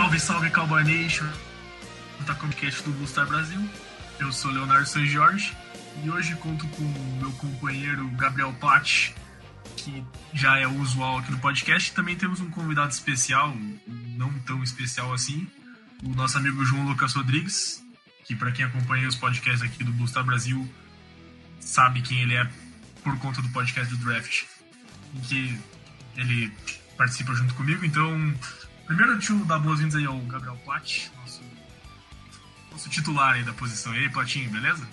Salve, salve Cowboy Nation! Tá com o podcast do Bustar Brasil. Eu sou Leonardo San Jorge e hoje conto com o meu companheiro Gabriel Patti, que já é usual aqui no podcast. Também temos um convidado especial, não tão especial assim, o nosso amigo João Lucas Rodrigues, que para quem acompanha os podcasts aqui do Bustar Brasil sabe quem ele é por conta do podcast do Draft, em que ele participa junto comigo. Então, primeiro deixa eu dar boas-vindas aí ao Gabriel Platt, nosso, nosso titular aí da posição. E aí, Platinho, beleza?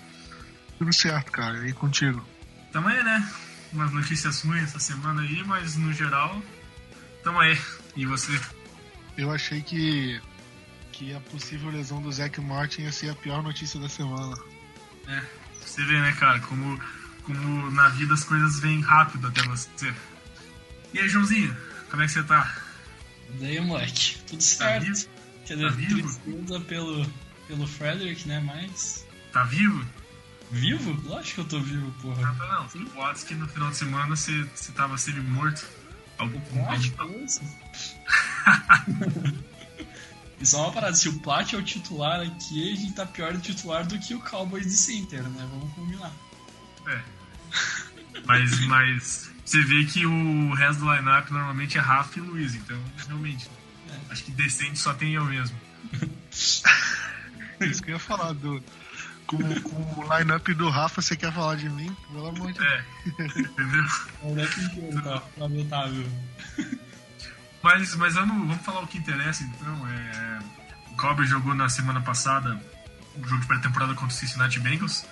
Tudo certo, cara. E contigo? Tamo aí, né? Umas notícias ruins essa semana aí, mas no geral, tamo aí. E você? Eu achei que, que a possível lesão do Zac Martin ia ser a pior notícia da semana. É, você vê, né, cara, como, como na vida as coisas vêm rápido até você. E aí, Joãozinho, como é que você tá? E aí, moleque? Tudo certo. vivo? Quer dizer, Tá vivo? tristeza pelo, pelo Frederick, né? Mas. Tá vivo? Vivo? Lógico que eu tô vivo, porra. Não, tá não. Tem boatos que no final de semana você, você tava semi-morto. Algum, algum- isso? E só uma parada, se o Plat é o titular aqui, a gente tá pior do titular do que o Cowboys de center, né? Vamos combinar. É. Mas, mas você vê que o resto do lineup normalmente é Rafa e Luiz, então realmente. Acho que decente só tem eu mesmo. Isso que eu ia falar. Do, com, com o line-up do Rafa, você quer falar de mim? Pelo amor de Deus. É. Entendeu? O inteiro tá lamentável. Mas, mas vamos, vamos falar o que interessa então. É, o Cowboys jogou na semana passada o jogo de pré-temporada contra o Cincinnati Bengals.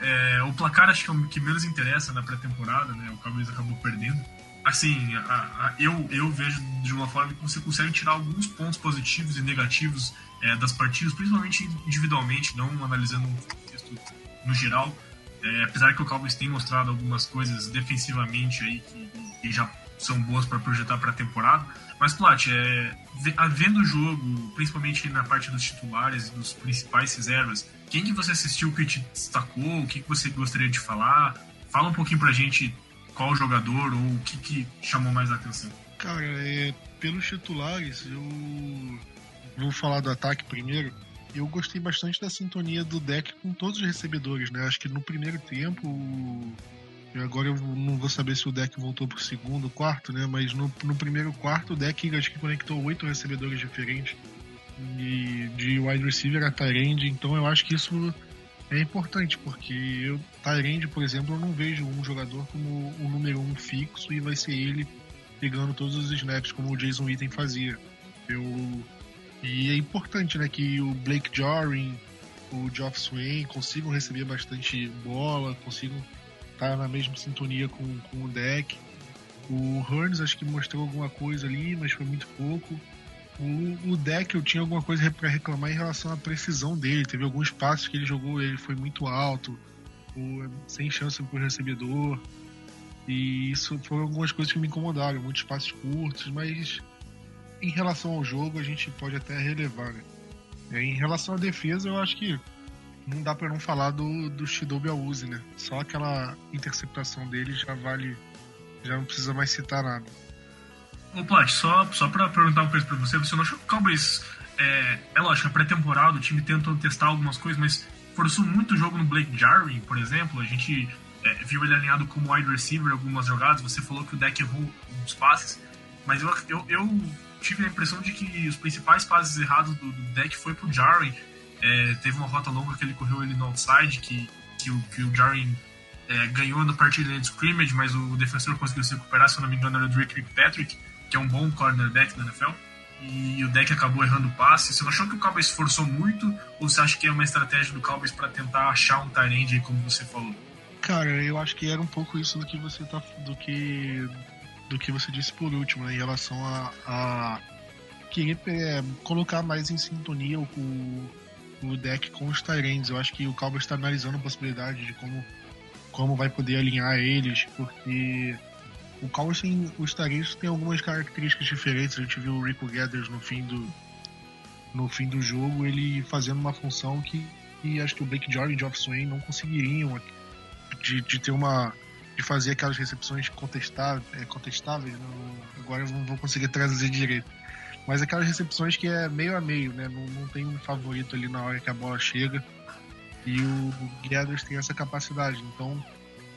É, o placar acho que é o que menos interessa na pré-temporada, né? O Cowboys acabou perdendo. Assim, a- a- eu, eu vejo de uma forma que você consegue tirar alguns pontos positivos e negativos é, das partidas, principalmente individualmente, não analisando um contexto no geral. É, apesar que o Cowboys tem mostrado algumas coisas defensivamente aí que, que já são boas para projetar para a temporada. Mas, Plat, é, vendo o jogo, principalmente na parte dos titulares e dos principais reservas, quem que você assistiu que te destacou? O que, que você gostaria de falar? Fala um pouquinho pra gente qual jogador ou o que, que chamou mais a atenção. Cara, é, pelos titulares, eu vou falar do ataque primeiro. Eu gostei bastante da sintonia do deck com todos os recebedores, né? Acho que no primeiro tempo. Agora eu não vou saber se o deck voltou pro segundo, quarto, né? Mas no, no primeiro quarto o deck acho que conectou oito recebedores diferentes. E de wide receiver a Tyrande, então eu acho que isso é importante, porque eu, Tyrande, por exemplo, eu não vejo um jogador como o número um fixo e vai ser ele pegando todos os snaps como o Jason Witten fazia. Eu e é importante, né, que o Blake Jorin, o Geoff Swain consigam receber bastante bola, consigam estar na mesma sintonia com, com o deck. O Hearns acho que mostrou alguma coisa ali, mas foi muito pouco. O, deck eu tinha alguma coisa para reclamar em relação à precisão dele. Teve alguns passos que ele jogou, ele foi muito alto, sem chance para o recebedor. E isso foram algumas coisas que me incomodaram, muitos passos curtos, mas em relação ao jogo a gente pode até relevar. Né? É, Em relação à defesa, eu acho que não dá para não falar do, do Shidobi Awuzi, né? Só aquela interceptação dele já vale, já não precisa mais citar nada. Ô, Plat, só, só pra perguntar uma coisa pra você, você não achou que o Cowboys. É, é lógico, a pré-temporada, o time tentou testar algumas coisas, mas forçou muito o jogo no Blake Jarwin, por exemplo. A gente é, viu ele alinhado como wide receiver em algumas jogadas. Você falou que o deck errou uns passes. mas eu, eu, eu, tive a impressão de que os principais passes errados do, do deck foi pro Jarwin. É, teve uma rota longa que ele correu ele no outside, que, que, o, que o Jarwin é, ganhou na partida de scrimmage, mas o defensor conseguiu se recuperar, se eu não me engano era o Drake Patrick, que é um bom cornerback da NFL. E o deck acabou errando o passe. Você não achou que o Cowboys esforçou muito? Ou você acha que é uma estratégia do Cowboys para tentar achar um Tyrande, como você falou? Cara, eu acho que era um pouco isso do que você tá. do que. do que você disse por último, né, em relação a, a querer é, colocar mais em sintonia o, o deck com os Tyrands. Eu acho que o Cowboys está analisando a possibilidade de como, como vai poder alinhar eles, porque o Cowboys tem. Os Tyrands têm algumas características diferentes. A gente viu o Rico Gathers no fim do. no fim do jogo, ele fazendo uma função que, que acho que o Blake Jordan e o Geoff Swain não conseguiriam de, de ter uma de fazer aquelas recepções contestáveis, é, contestáveis não, agora eu não vou conseguir traduzir direito. Mas aquelas recepções que é meio a meio, né? Não, não tem um favorito ali na hora que a bola chega. E o, o Gathers tem essa capacidade. Então,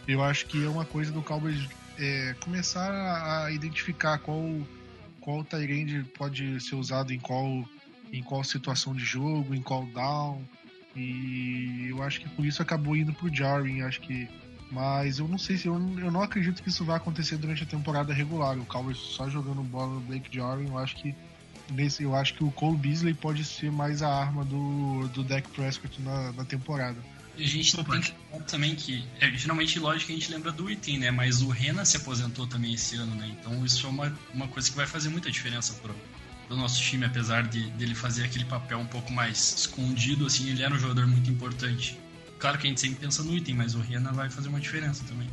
eu acho que é uma coisa do Cowboys é, começar a identificar qual, qual Tyrande pode ser usado em qual, em qual situação de jogo, em qual down. E eu acho que por isso acabou indo pro Jarwin. Acho que mas eu não sei se eu, eu não acredito que isso vai acontecer durante a temporada regular. O Cowboys só jogando bola no Blake Jarwin, eu acho que nesse eu acho que o Cole Beasley pode ser mais a arma do, do Dak Prescott na, na temporada. A gente tem que lembrar também que, é, geralmente, lógico que a gente lembra do item, né? Mas o Rena se aposentou também esse ano, né? Então isso é uma, uma coisa que vai fazer muita diferença pro, pro nosso time, apesar de dele fazer aquele papel um pouco mais escondido, assim, ele era um jogador muito importante. Claro que a gente sempre pensa no item, mas o Rena vai fazer uma diferença também.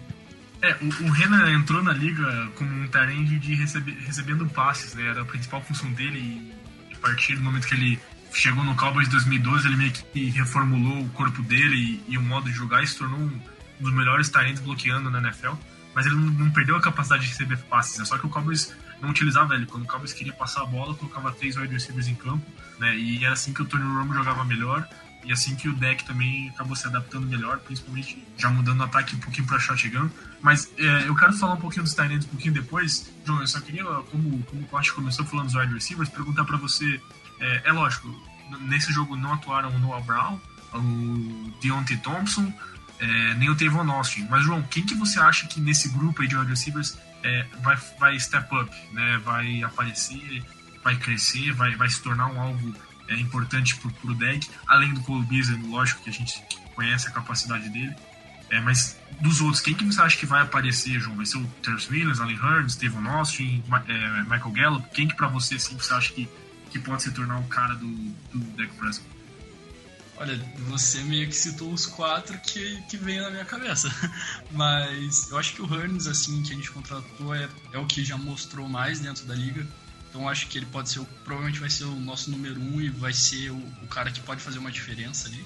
É, o, o Rena entrou na liga como um tarende de receber, recebendo passes, né? Era a principal função dele e a partir do momento que ele chegou no Cowboys 2012, ele meio que reformulou o corpo dele e, e o modo de jogar e se tornou um dos melhores talentos bloqueando na NFL. Mas ele não, não, perdeu a capacidade de receber passes, né? Só que o Cowboys não utilizava ele. Quando o Cowboys queria passar a bola, colocava três wide receivers em campo, né? E era assim que o Tony Romo jogava melhor e assim que o deck também acabou se adaptando melhor, principalmente já mudando o ataque um pouquinho para shotgun. Mas é, eu quero falar um pouquinho dos Tyrants um pouquinho depois. João, eu só queria, como, como o Costa começou falando dos wide receivers, perguntar para você é, é, lógico, nesse jogo não atuaram o Noah Brown, o Deontay Thompson, é, nem o Tavon Austin. Mas, João, quem que você acha que nesse grupo aí de wide receivers é, vai, vai step up, né? vai aparecer, vai crescer, vai, vai se tornar um alvo é, importante pro, pro deck, além do Cole Beasley, lógico que a gente conhece a capacidade dele. É, mas dos outros, quem que você acha que vai aparecer, João? Vai ser o Terrence Williams, Allen Hearns, Steven Austin, é, Michael Gallup? Quem que pra você, assim, você acha que que pode se tornar o cara do, do Dak Prescott? Olha, você meio que citou os quatro que, que veio na minha cabeça. Mas eu acho que o Hearns, assim, que a gente contratou, é, é o que já mostrou mais dentro da liga. Então acho que ele pode ser, provavelmente vai ser o nosso número um e vai ser o, o cara que pode fazer uma diferença ali.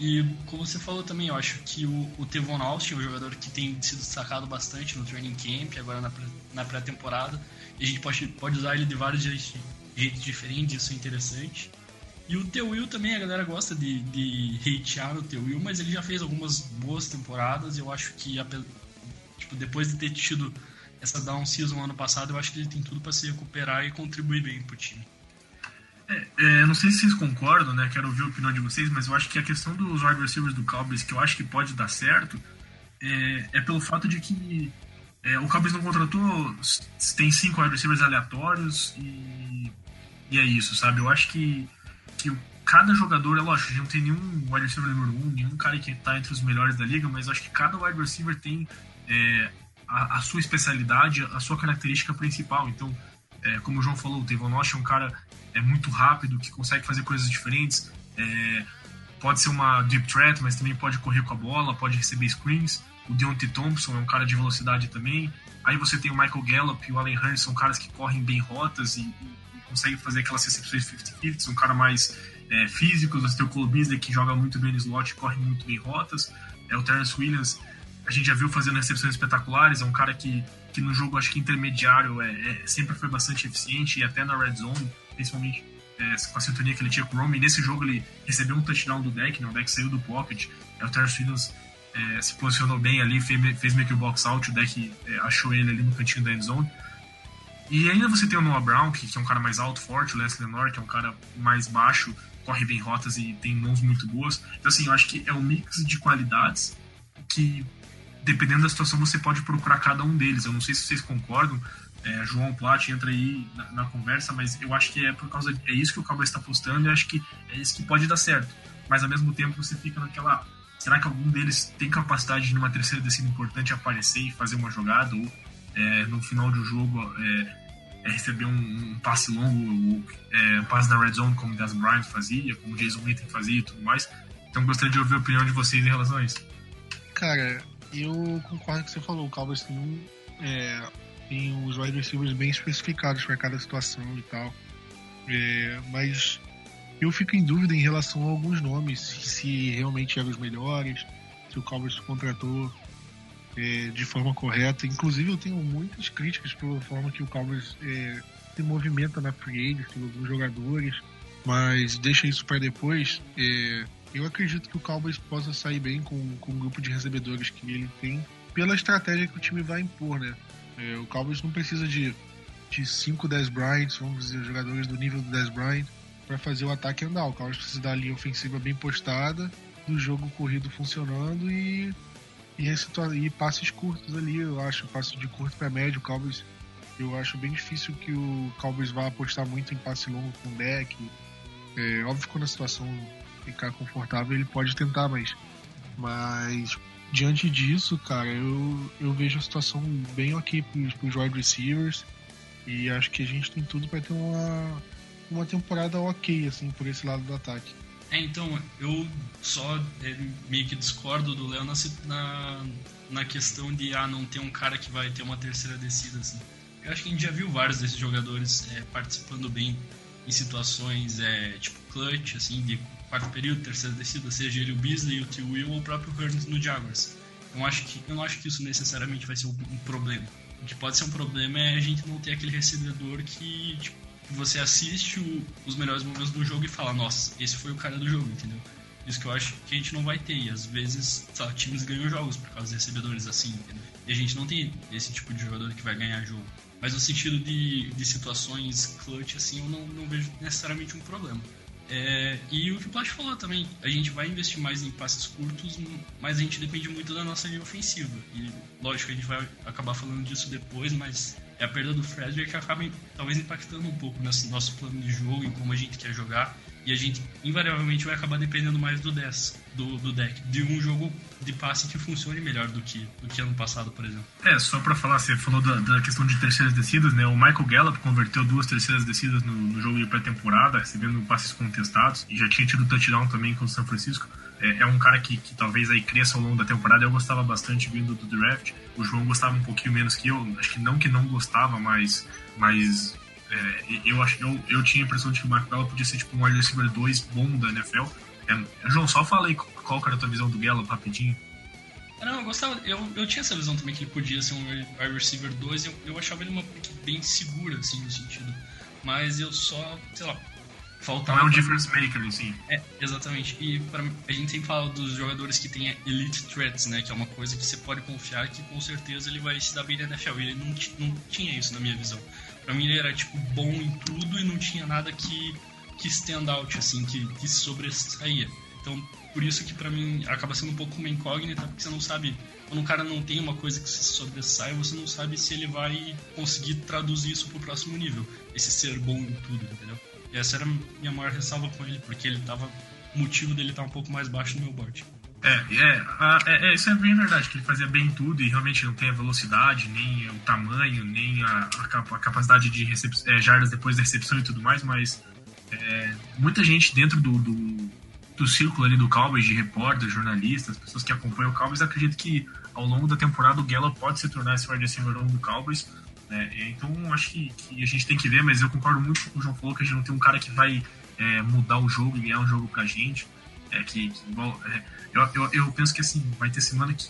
E como você falou também, eu acho que o, o Tevon Austin, o jogador que tem sido destacado bastante no training camp, agora na, na pré-temporada, e a gente pode, pode usar ele de vários jeitos jeitos diferentes, isso é interessante. E o Teu Will também, a galera gosta de, de hatear o Teu Will, mas ele já fez algumas boas temporadas. Eu acho que, tipo, depois de ter tido essa down season ano passado, eu acho que ele tem tudo para se recuperar e contribuir bem pro time. É, é, não sei se vocês concordam, né? Quero ouvir a opinião de vocês, mas eu acho que a questão dos wide receivers do Cowboys, que eu acho que pode dar certo, é, é pelo fato de que é, o Cowboys não contratou, tem cinco wide receivers aleatórios e e é isso, sabe? Eu acho que, que cada jogador, é lógico, a gente não tem nenhum wide receiver número um, nenhum cara que está entre os melhores da liga, mas acho que cada wide receiver tem é, a, a, sua especialidade, a sua característica principal. Então, é, como o João falou, o Tevon Nosh é um cara é muito rápido, que consegue fazer coisas diferentes. É, pode ser uma deep threat, mas também pode correr com a bola, pode receber screens. O Deontay Thompson é um cara de velocidade também. Aí você tem o Michael Gallup e o Allen Hurst, são caras que correm bem rotas e, e consegue fazer aquelas recepções 50-50, são um cara mais é, físicos. Você tem o Cole Beasley, que joga muito bem no slot, corre muito bem rotas. É, o Terrence Williams, a gente já viu fazendo recepções espetaculares, é um cara que, que no jogo, acho que intermediário, é, é sempre foi bastante eficiente, e até na red zone, principalmente é, com a sintonia que ele tinha com o Romy. Nesse jogo ele recebeu um touchdown do deck, né? o deck saiu do pocket, é, o Terrence Williams é, se posicionou bem ali, fez, fez meio que o box out, o deck é, achou ele ali no cantinho da end zone. E ainda você tem o Noah Brown, que, que é um cara mais alto, forte, o Leslie Lenore, que é um cara mais baixo, corre bem rotas e tem mãos muito boas. Então, assim, eu acho que é um mix de qualidades que, dependendo da situação, você pode procurar cada um deles. Eu não sei se vocês concordam, é, João Plat entra aí na, na, conversa, mas eu acho que é por causa é isso que o Cowboys está postando e acho que é isso que pode dar certo. Mas ao mesmo tempo você fica naquela, será que algum deles tem capacidade de numa terceira descida importante aparecer e fazer uma jogada ou é, no final do jogo é, é receber um, um, passe longo, é, um passe na red zone como o Des Bryant fazia, como o Jason Witten fazia e tudo mais. Então gostaria de ouvir a opinião de vocês em relação a isso. Cara, eu concordo com o que você falou. O Cowboys tem, é, tem os wide receivers bem especificados para cada situação e tal. É, mas eu fico em dúvida em relação a alguns nomes, se realmente eram os melhores, se o Cowboys contratou é, de forma correta. Inclusive, eu tenho muitas críticas pela forma que o Cowboys é, se movimenta na free agency, alguns jogadores, mas deixa isso para depois. É, eu acredito que o Cowboys possa sair bem com, com o grupo de recebedores que ele tem, pela estratégia que o time vai impor, né? É, o Cowboys não precisa de, de 5 10 Bryants, vamos dizer, jogadores do nível do 10 Bryant, para fazer o ataque andar. O Cowboys precisa da linha ofensiva bem postada, do jogo corrido funcionando e e, e passes curtos ali, eu acho, passe de curto para médio, o Cowboys, eu acho bem difícil que o Cowboys vá apostar muito em passe longo com deck. É, óbvio que quando a situação ficar confortável, ele pode tentar, mas, mas diante disso, cara, eu, eu vejo a situação bem ok para os wide receivers e acho que a gente tem tudo para ter uma, uma temporada ok, assim, por esse lado do ataque. É, então, eu só é, meio que discordo do Léo na, na, questão de ah, não ter um cara que vai ter uma terceira descida. Assim. Eu acho que a gente já viu vários desses jogadores é, participando bem em situações é, tipo clutch, assim, de quarto período, terceira descida, seja ele o Beasley, o T. Will ou o próprio Hearns no Jaguars. Eu, acho que, eu não acho que isso necessariamente vai ser um, um problema. O que pode ser um problema é a gente não ter aquele recebedor que tipo, você assiste o, os melhores momentos do jogo e fala, nossa, esse foi o cara do jogo, entendeu? Isso que eu acho que a gente não vai ter. E às vezes, sabe, times ganham jogos por causa de recebedores assim, entendeu? E a gente não tem esse tipo de jogador que vai ganhar jogo. Mas no sentido de, de situações clutch, assim, eu não, não vejo necessariamente um problema. É, e o que o Plat falou também, a gente vai investir mais em passes curtos, mas a gente depende muito da nossa linha ofensiva. E lógico, a gente vai acabar falando disso depois, mas é a perda do Frederick que acaba talvez impactando um pouco nesse nosso plano de jogo, em como a gente quer jogar. E a gente invariavelmente vai acabar dependendo mais do 10, do, do deck, de um jogo de passe que funcione melhor do que, do que ano passado, por exemplo. É, só para falar, você falou da, da, questão de terceiras descidas, né? O Michael Gallup converteu duas terceiras descidas no, no jogo de pré-temporada, recebendo passes contestados, e já tinha tido touchdown também com o São Francisco. É, é, um cara que, que talvez aí cresça ao longo da temporada. Eu gostava bastante vindo do draft. O João gostava um pouquinho menos que eu. Acho que não que não gostava, mas, mas é, eu, acho, eu, eu tinha a impressão de que o Mark Bella podia ser tipo um wide receiver 2 bom da NFL. É, João, só falei qual era a tua visão do Gallup rapidinho. Não, eu gostava, eu, eu tinha essa visão também que ele podia ser um wide receiver 2, eu, eu achava ele uma pick bem segura, assim, no sentido. Mas eu só, sei lá, faltava. Não é um difference maker, assim. É, exatamente. E pra, a gente sempre fala dos jogadores que têm elite threats, né? Que é uma coisa que você pode confiar que com certeza ele vai se dar bem na NFL. E ele não, não tinha isso na minha visão. Pra mim ele era, tipo, bom em tudo e não tinha nada que, que stand out, assim, que, que sobressaía. Então, por isso que pra mim acaba sendo um pouco uma incógnita, porque você não sabe. Quando um cara não tem uma coisa que se sobressai, você não sabe se ele vai conseguir traduzir isso pro próximo nível. Esse ser bom em tudo, entendeu? Essa era a minha maior ressalva com ele, porque ele tava. O motivo dele tá um pouco mais baixo no meu board. É, é, é, é, isso é bem verdade, que ele fazia bem tudo e realmente não tem a velocidade, nem o tamanho, nem a, a, a capacidade de recep, é, jardas depois da recepção e tudo mais, mas é, muita gente dentro do, do, do, círculo ali do Cowboys, de repórteres, jornalistas, pessoas que acompanham o Cowboys, acredita que ao longo da temporada o Gallup pode se tornar esse wide receiver do Cowboys. Né? Então acho que, que, a gente tem que ver, mas eu concordo muito com o o João falou, que a gente não tem um cara que vai é, mudar o jogo e ganhar um jogo pra gente. É, que, que igual, é, eu, eu, eu, penso que assim, vai ter semana que,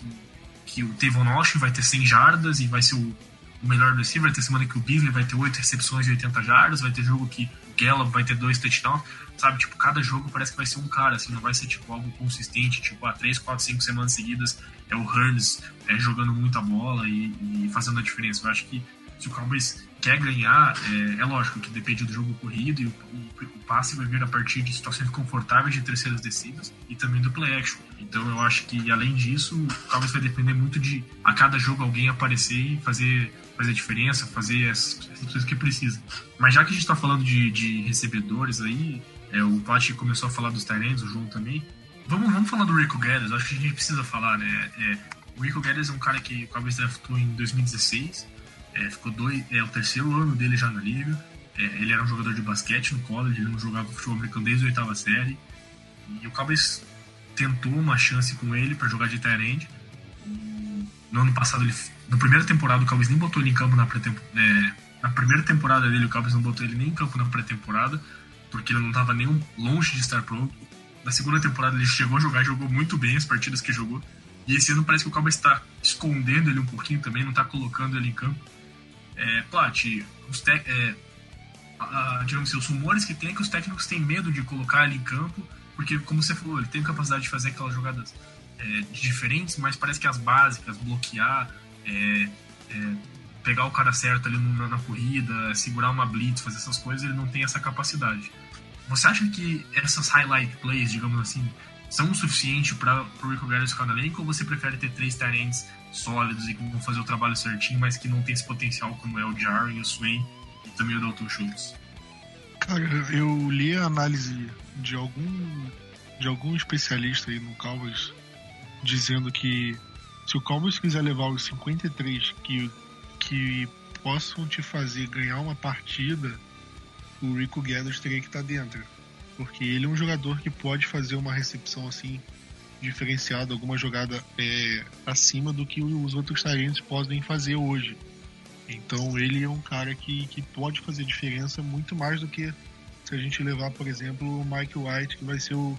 que o Tavon Austin vai ter 100 jardas e vai ser o, o melhor receiver, vai ter semana que o Beasley vai ter 8 recepções e 80 jardas, vai ter jogo que o Gallup vai ter dois touchdowns, sabe? Tipo, cada jogo parece que vai ser um cara, assim, não vai ser tipo algo consistente, tipo, há 3, 4, 5 semanas seguidas é o Hearns é, jogando muita bola e, e, fazendo a diferença. Eu acho que se o Cowboys quer ganhar, é, é, lógico que depende do jogo corrido e o, o, o, passe vai vir a partir de situações confortáveis de terceiras descidas e também do play action. Então eu acho que além disso, o Cowboys vai depender muito de a cada jogo alguém aparecer e fazer, fazer diferença, fazer as, as coisas que precisa. Mas já que a gente está falando de, de, recebedores aí, é, o Plat começou a falar dos Tyrants, o João também. Vamos, vamos falar do Rico Gathers, acho que a gente precisa falar, né? É, o Rico Gathers é um cara que o Cowboys draftou em 2016 é, ficou dois, é o terceiro ano dele já na liga. É, ele era um jogador de basquete no college, ele não jogava futebol americano desde a oitava série. E o Cowboys tentou uma chance com ele para jogar de tight. No ano passado, ele, na primeira temporada, o Cowboys nem botou ele em campo na pré-temporada. É, na primeira temporada dele, o Cowboys não botou ele nem em campo na pré-temporada, porque ele não estava nem longe de estar pronto. Na segunda temporada, ele chegou a jogar, jogou muito bem as partidas que jogou. E esse ano parece que o Cowboys está escondendo ele um pouquinho também, não está colocando ele em campo. É, os te, é, a, digamos assim, os rumores que tem é que os técnicos têm medo de colocar ele em campo, porque, como você falou, ele tem capacidade de fazer aquelas jogadas é, diferentes, mas parece que as básicas, bloquear, é, é, pegar o cara certo ali na, corrida, segurar uma blitz, fazer essas coisas, ele não tem essa capacidade. Você acha que essas highlight plays, digamos assim, são o suficiente para o Rico Garris ficar na elenco ou você prefere ter três tarentes sólidos e que vão fazer o trabalho certinho, mas que não tem esse potencial como é o Jarry, o Swain e também o Dalton Schultz? Cara, eu li a análise de algum de algum especialista aí no Cowboys dizendo que se o Cowboys quiser levar os 53 que, que possam te fazer ganhar uma partida, o Rico Gathers teria que estar tá dentro. Porque ele é um jogador que pode fazer uma recepção assim diferenciado, alguma jogada é, acima do que os outros talentos podem fazer hoje. Então ele é um cara que, que pode fazer diferença muito mais do que se a gente levar, por exemplo, o Mike White, que vai ser o,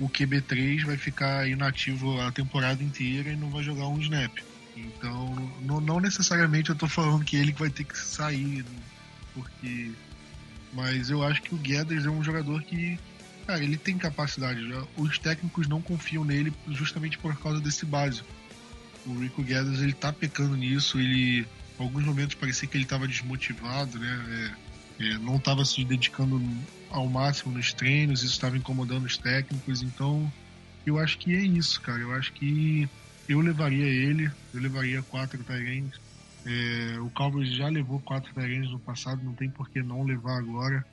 o QB3, vai ficar inativo a temporada inteira e não vai jogar um snap. Então, não, não necessariamente eu tô falando que ele vai ter que sair, porque. Mas eu acho que o Guedes é um jogador que Cara, ele tem capacidade. Os técnicos não confiam nele justamente por causa desse básico. O Rico Guedes, ele tá pecando nisso. Ele, em alguns momentos, parecia que ele estava desmotivado, né? É, é, não estava se dedicando ao máximo nos treinos, isso estava incomodando os técnicos. Então, eu acho que é isso, cara. Eu acho que eu levaria ele, eu levaria quatro Tyrants. É, o Cowboys já levou quatro Tyrants no passado, não tem por que não levar agora.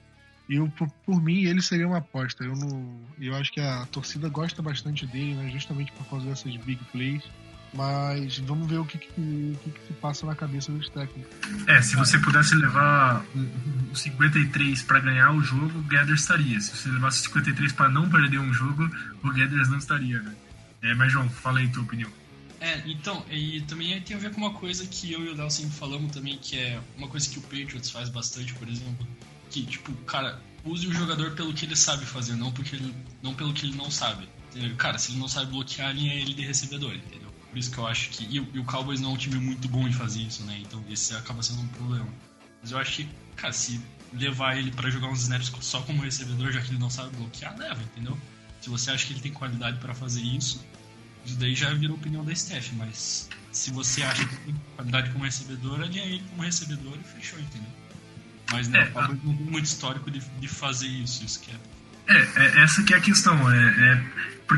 Eu, por, por, mim, ele seria uma aposta. Eu, não, eu acho que a torcida gosta bastante dele, né, justamente por causa dessas big plays. Mas vamos ver o que, que, que, que se passa na cabeça dos técnicos. É, se você pudesse levar o 53 para ganhar o jogo, o Gathers estaria. Se você levasse 53 para não perder um jogo, o Gathers não estaria. Né? É, mas, João, fala aí a tua opinião. É, então, e também tem a ver com uma coisa que eu e o Del sempre falamos também, que é uma coisa que o Patriots faz bastante, por exemplo, que, tipo, cara, use o jogador pelo que ele sabe fazer, não, porque ele, não pelo que ele não sabe. Entendeu? Cara, se ele não sabe bloquear a linha, ele de recebedor, entendeu? Por isso que eu acho que. E, e, o Cowboys não é um time muito bom em fazer isso, né? Então esse acaba sendo um problema. Mas eu acho que, cara, se levar ele para jogar uns snaps só como recebedor, já que ele não sabe bloquear, leva, entendeu? Se você acha que ele tem qualidade para fazer isso, isso daí já virou opinião da Steph, mas se você acha que tem qualidade como recebedor, alinha ele como recebedor e fechou, entendeu? Mas não, é, não tem muito histórico de, de fazer isso, isso que é. É, é, essa que é a questão. É, é,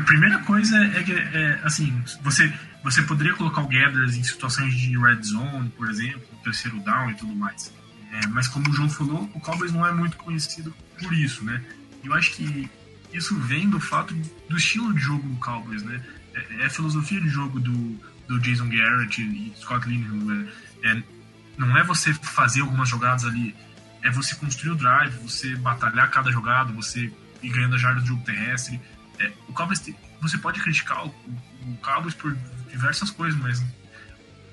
primeira coisa é que, é, assim, você, você poderia colocar o Gathers em situações de red zone, por exemplo, terceiro down e tudo mais. É, mas como o João falou, o Cowboys não é muito conhecido por isso, né? Eu acho que isso vem do fato do estilo de jogo do Cowboys, né? É, é a filosofia de jogo do, do Jason Garrett e Scott Linehan. É, é, não é você fazer algumas jogadas ali é você construir o drive, você batalhar cada jogada, você ir ganhando a jarda do jogo terrestre. É, o Cowboys, você pode criticar o, o Cowboys por diversas coisas, mas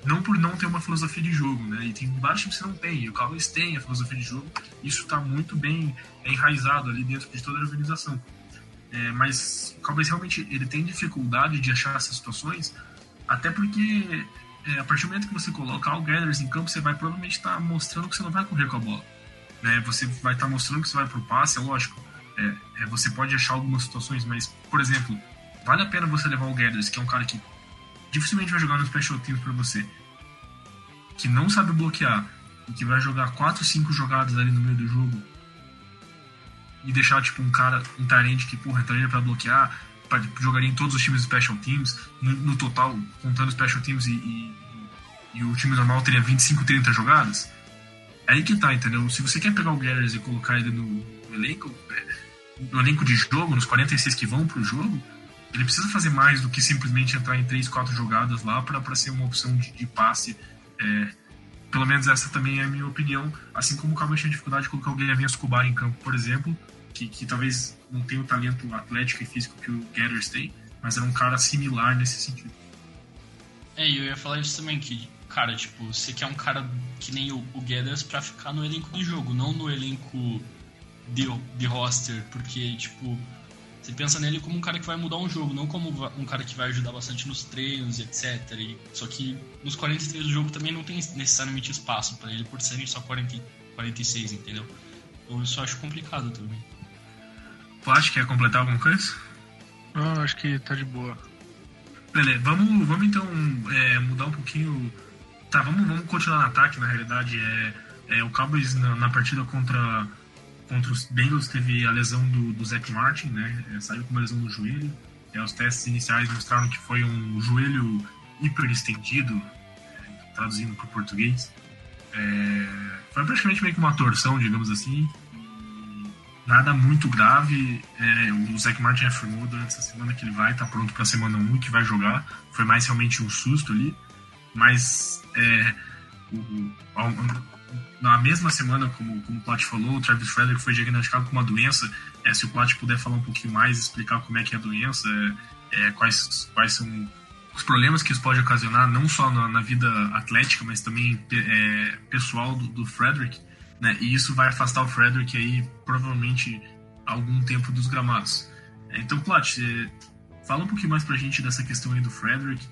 não por não ter uma filosofia de jogo, né? E tem vários times que não tem. E o Cowboys tem a filosofia de jogo. Isso está muito bem enraizado ali dentro de toda a organização. É, mas o Cowboys realmente ele tem dificuldade de achar essas situações, até porque é, a partir do momento que você colocar o Gathers em campo, você vai provavelmente estar tá mostrando que você não vai correr com a bola né, você vai estar tá mostrando que você vai pro passe, é lógico. É, é, você pode achar algumas situações, mas, por exemplo, vale a pena você levar o Gathers, que é um cara que dificilmente vai jogar no special teams para você, que não sabe bloquear, e que vai jogar 4, 5 jogadas ali no meio do jogo e deixar tipo um cara, um talento que porra, entraria para bloquear, pra, jogaria em todos os times special teams, no, no total, contando special teams e, e, e, o time normal teria 25, 30 jogadas. É aí que tá, entendeu? Se você quer pegar o Garrett e colocar ele no, no elenco, é, no elenco de jogo, nos 46 que vão pro jogo, ele precisa fazer mais do que simplesmente entrar em 3, 4 jogadas lá para ser uma opção de, de passe. É, pelo menos essa também é a minha opinião. Assim como o Cowboys tinha dificuldade de colocar o Guilherme Escobar em campo, por exemplo, que, que talvez não tenha o talento atlético e físico que o Gathers tem, mas era um cara similar nesse sentido. É, e eu ia falar isso também, que, cara, tipo, você quer um cara que nem o, o Gathers pra ficar no elenco de jogo, não no elenco de, de roster, porque, tipo, você pensa nele como um cara que vai mudar um jogo, não como um cara que vai ajudar bastante nos treinos, etc. E, só que nos 43 do jogo também não tem necessariamente espaço para ele, por serem só 40, 46, entendeu? Então isso eu acho complicado também. Plástico, quer completar alguma coisa? Não, acho que tá de boa. Beleza, vamos, vamos então é, mudar um pouquinho. Tá, vamos, vamos continuar no ataque, na realidade. É, é o Cowboys na, na partida contra contra os Bengals teve a lesão do, do Zach Martin, né? É, saiu com uma lesão no joelho. É, os testes iniciais mostraram que foi um joelho hiperestendido, é, traduzindo para o português. É, foi praticamente meio que uma torção, digamos assim. Nada muito grave. É, o Zach Martin afirmou durante essa semana que ele vai estar tá pronto para a semana 1 e que vai jogar. Foi mais realmente um susto ali. Mas é, o, na mesma semana, como, como o Plat falou, o Travis Frederick foi diagnosticado com uma doença. É, se o Plat puder falar um pouquinho mais, explicar como é que é a doença, é, é, quais, quais são os problemas que isso pode ocasionar, não só na, na vida atlética, mas também é, pessoal do, do Frederick, né? E isso vai afastar o Frederick aí, provavelmente, algum tempo dos gramados. Então, Plat, fala um pouquinho mais pra gente dessa questão aí do Frederick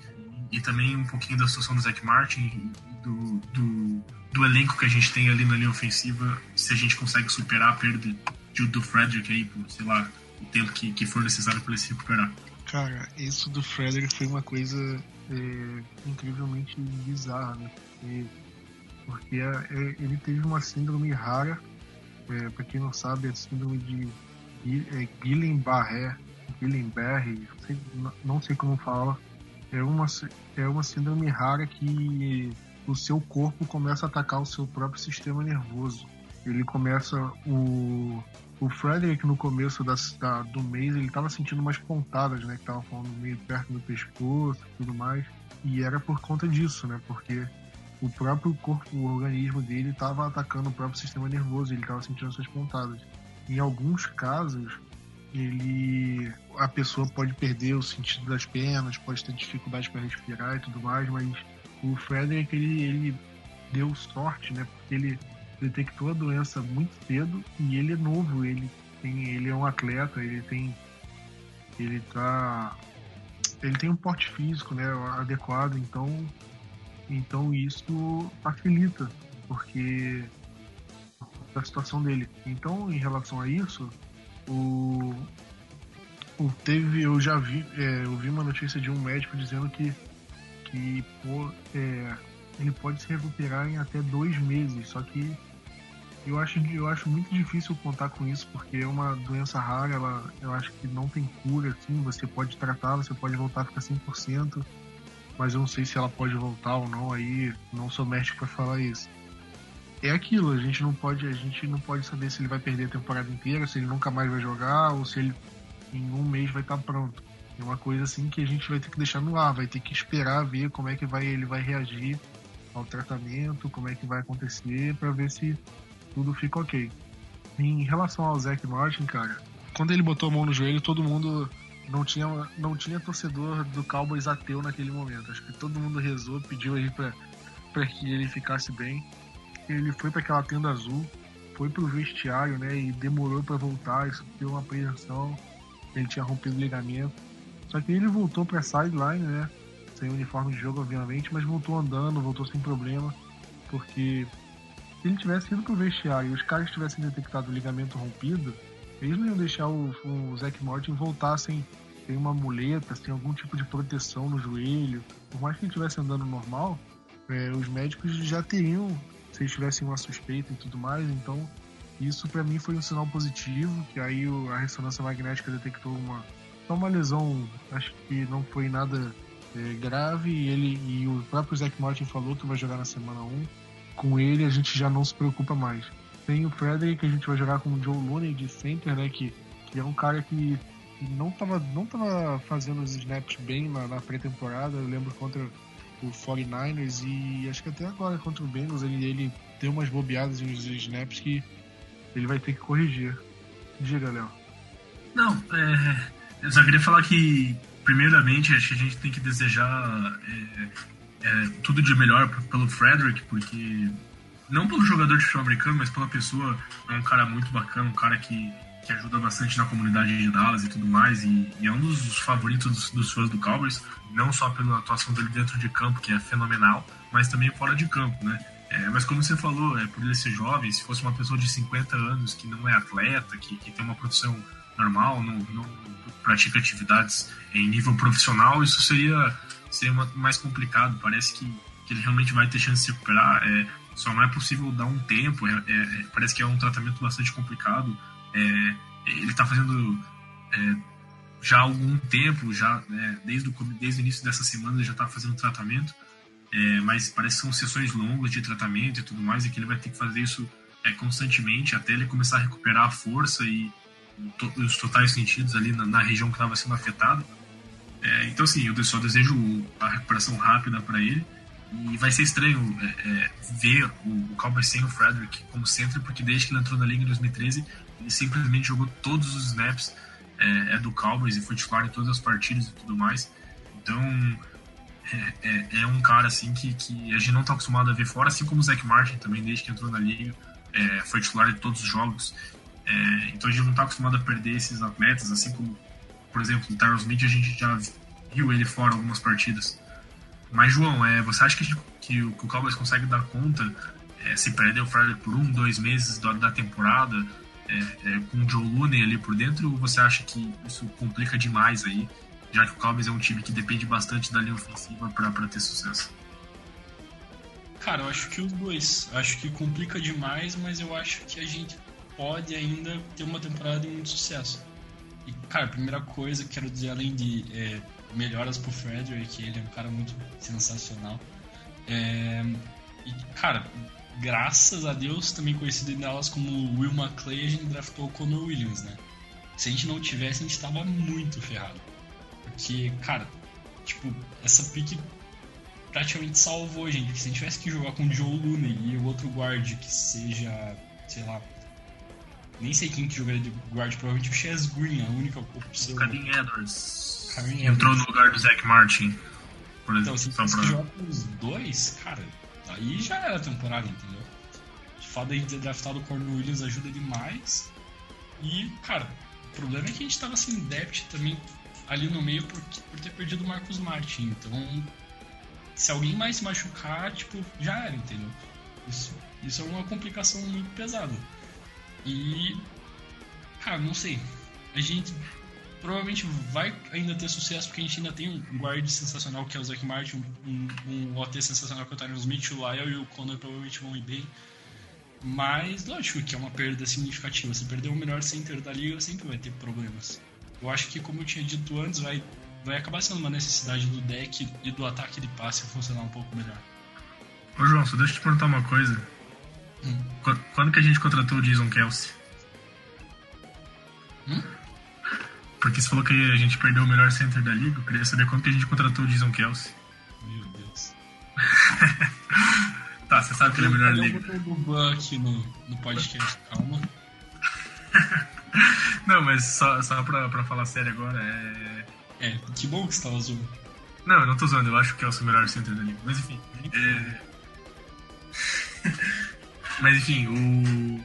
e também um pouquinho da situação do Zach Martin do, do, do, elenco que a gente tem ali na linha ofensiva, se a gente consegue superar a perda de, do Frederick aí por, sei lá, o tempo que, que for necessário para ele se recuperar. Cara, isso do Frederick foi uma coisa é, incrivelmente bizarra, né? Porque é, é, ele teve uma síndrome rara, é, para quem não sabe, é a síndrome de é, Guillain-Barré, Guillain-Barré, não sei como fala, é uma, é uma síndrome rara que o seu corpo começa a atacar o seu próprio sistema nervoso. Ele começa o o Frederick no começo da, da, do mês ele estava sentindo umas pontadas, né, que estavam falando meio perto do pescoço e tudo mais, e era por conta disso, né, porque o próprio corpo, o organismo dele estava atacando o próprio sistema nervoso, ele estava sentindo essas pontadas. Em alguns casos, ele a pessoa pode perder o sentido das pernas, pode ter dificuldade para respirar e tudo mais, mas o Frederick ele, ele deu sorte, né? Porque ele detectou a doença muito cedo e ele é novo, ele tem, ele é um atleta, ele tem, ele tá, ele tem um porte físico, né? Adequado, então, então isso facilita, porque a situação dele. Então, em relação a isso, o, o teve, eu já vi, é, eu vi uma notícia de um médico dizendo que que pô, é, ele pode se recuperar em até dois meses. Só que eu acho, eu acho muito difícil contar com isso, porque é uma doença rara, ela, eu acho que não tem cura, assim, você pode tratar, você pode voltar a ficar 100%, mas eu não sei se ela pode voltar ou não, aí não sou médico para falar isso. É aquilo, a gente não pode, a gente não pode saber se ele vai perder a temporada inteira, se ele nunca mais vai jogar, ou se ele em um mês vai estar pronto. É uma coisa assim que a gente vai ter que deixar no ar, vai ter que esperar ver como é que vai, ele vai reagir ao tratamento, como é que vai acontecer, para ver se tudo fica ok. Em relação ao Zac Martin, cara, quando ele botou a mão no joelho, todo mundo não tinha, não tinha torcedor do Cowboys ateu naquele momento. Acho que todo mundo rezou, pediu aí para que ele ficasse bem. Ele foi para aquela tenda azul, foi pro vestiário, né, e demorou para voltar, isso deu uma apreensão. Ele tinha rompido o ligamento só que ele voltou pra sideline, né? Sem uniforme de jogo, obviamente, mas voltou andando, voltou sem problema. Porque se ele tivesse ido pro vestiário e os caras tivessem detectado o ligamento rompido, eles não iam deixar o, o Zac Martin voltar sem, sem uma muleta, sem algum tipo de proteção no joelho. Por mais que ele estivesse andando normal, é, os médicos já teriam se eles tivessem uma suspeita e tudo mais. Então, isso para mim foi um sinal positivo, que aí a ressonância magnética detectou uma, uma lesão, acho que não foi nada é, grave, e ele e o próprio Zac Martin falou que vai jogar na semana 1. Com ele a gente já não se preocupa mais. Tem o Frederick, que a gente vai jogar com o Joe Looney de center, né, que, que é um cara que não estava não tava fazendo os snaps bem na, na pré-temporada, eu lembro contra o 49ers e acho que até agora contra o Bengals ele, ele deu umas bobeadas nos snaps que ele vai ter que corrigir. Diga, Léo. Não, é, eu só queria falar que, primeiramente, acho que a gente tem que desejar é, é, tudo de melhor pelo Frederick, porque não pelo jogador de futebol americano, mas pela pessoa, é um cara muito bacana, um cara que, que ajuda bastante na comunidade de Dallas e tudo mais, e, e é um dos favoritos dos, dos, fãs do Cowboys, não só pela atuação dele dentro de campo, que é fenomenal, mas também fora de campo, né? É, mas como você falou, é, por ele ser jovem, se fosse uma pessoa de 50 anos que não é atleta, que, que tem uma produção normal, não, não, pratica atividades em nível profissional, isso seria, seria uma, mais complicado. Parece que, que ele realmente vai ter chance de se recuperar. É, só não é possível dar um tempo. É, é parece que é um tratamento bastante complicado. É, ele está fazendo é, já há algum tempo, já né, desde, o, desde o início dessa semana, ele já está fazendo tratamento. É, mas parece que são sessões longas de tratamento e tudo mais, e que ele vai ter que fazer isso é, constantemente até ele começar a recuperar a força e to, os totais sentidos ali na, na região que estava sendo afetada. É, então, assim, eu só desejo a recuperação rápida para ele. E vai ser estranho é, é, ver o, o Cowboys sem o Frederick como centro, porque desde que ele entrou na liga em 2013, ele simplesmente jogou todos os snaps é, é do Cowboys e foi titular em todas as partidas e tudo mais. Então, é, é, é, um cara assim que, que a gente não está acostumado a ver fora, assim como o Zach Martin também, desde que entrou na liga, é, foi titular em todos os jogos. É, então a gente não está acostumado a perder esses atletas, assim como, por exemplo, o Tyron Smith, a gente já viu ele fora algumas partidas. Mas, João, é, você acha que, que, que o Cowboys consegue dar conta é, se perder o Friday por um, dois meses da, da temporada, é, é, com o Joe Looney ali por dentro, ou você acha que isso complica demais aí, já que o Cowboys é um time que depende bastante da linha ofensiva para ter sucesso? Cara, eu acho que os dois. Acho que complica demais, mas eu acho que a gente pode ainda ter uma temporada de muito sucesso. E, cara, a primeira coisa que quero dizer, além de é, melhoras pro Frederick, ele é um cara muito sensacional. É, e, cara, graças a Deus, também conhecido em Dallas como Will McClay, a gente draftou o Conor Williams, né? Se a gente não tivesse, a gente tava muito ferrado. Porque, cara, tipo, essa pique praticamente salvou a gente. Se a gente tivesse que jogar com o Joe Looney e o outro guard que seja, sei lá, nem sei quem que jogaria de guard, provavelmente o Chess Green, a única opção. Karim Edwards. Karim Entrou no lugar do Zach Martin. Por então, se você jogar com os dois, cara, aí já era a temporada, entendeu? O fato de a gente ter draftado o Corner Williams ajuda demais. E, cara, o problema é que a gente tava sem depth também ali no meio por, por ter perdido o Marcos Martin. Então, se alguém mais se machucar, tipo, já era, entendeu? Isso, isso é uma complicação muito pesada. E. Cara, não sei. A gente provavelmente vai ainda ter sucesso porque a gente ainda tem um guard sensacional que é o Zack Martin, um, um OT sensacional que é o Tyron Smith, o Lyle e o Connor provavelmente vão ir bem. Mas lógico que é uma perda significativa. Se perder o melhor center da liga, sempre vai ter problemas. Eu acho que, como eu tinha dito antes, vai, vai acabar sendo uma necessidade do deck e do ataque de passe funcionar um pouco melhor. Ô João, só deixa eu te perguntar uma coisa. Hum. Quando que a gente contratou o Jason Kelsey? Hum? Porque você falou que a gente perdeu o melhor center da liga. Eu queria saber quando que a gente contratou o Jason Kelsey. Meu Deus. tá, você sabe que ele é o melhor da liga. Eu vou botar aqui no, no podcast, calma. Não, mas só, só pra, pra falar sério agora, é. É, que bom que você tava zoando. Não, eu não tô zoando, eu acho que é o melhor center da liga. Mas enfim. É... Mas enfim, o.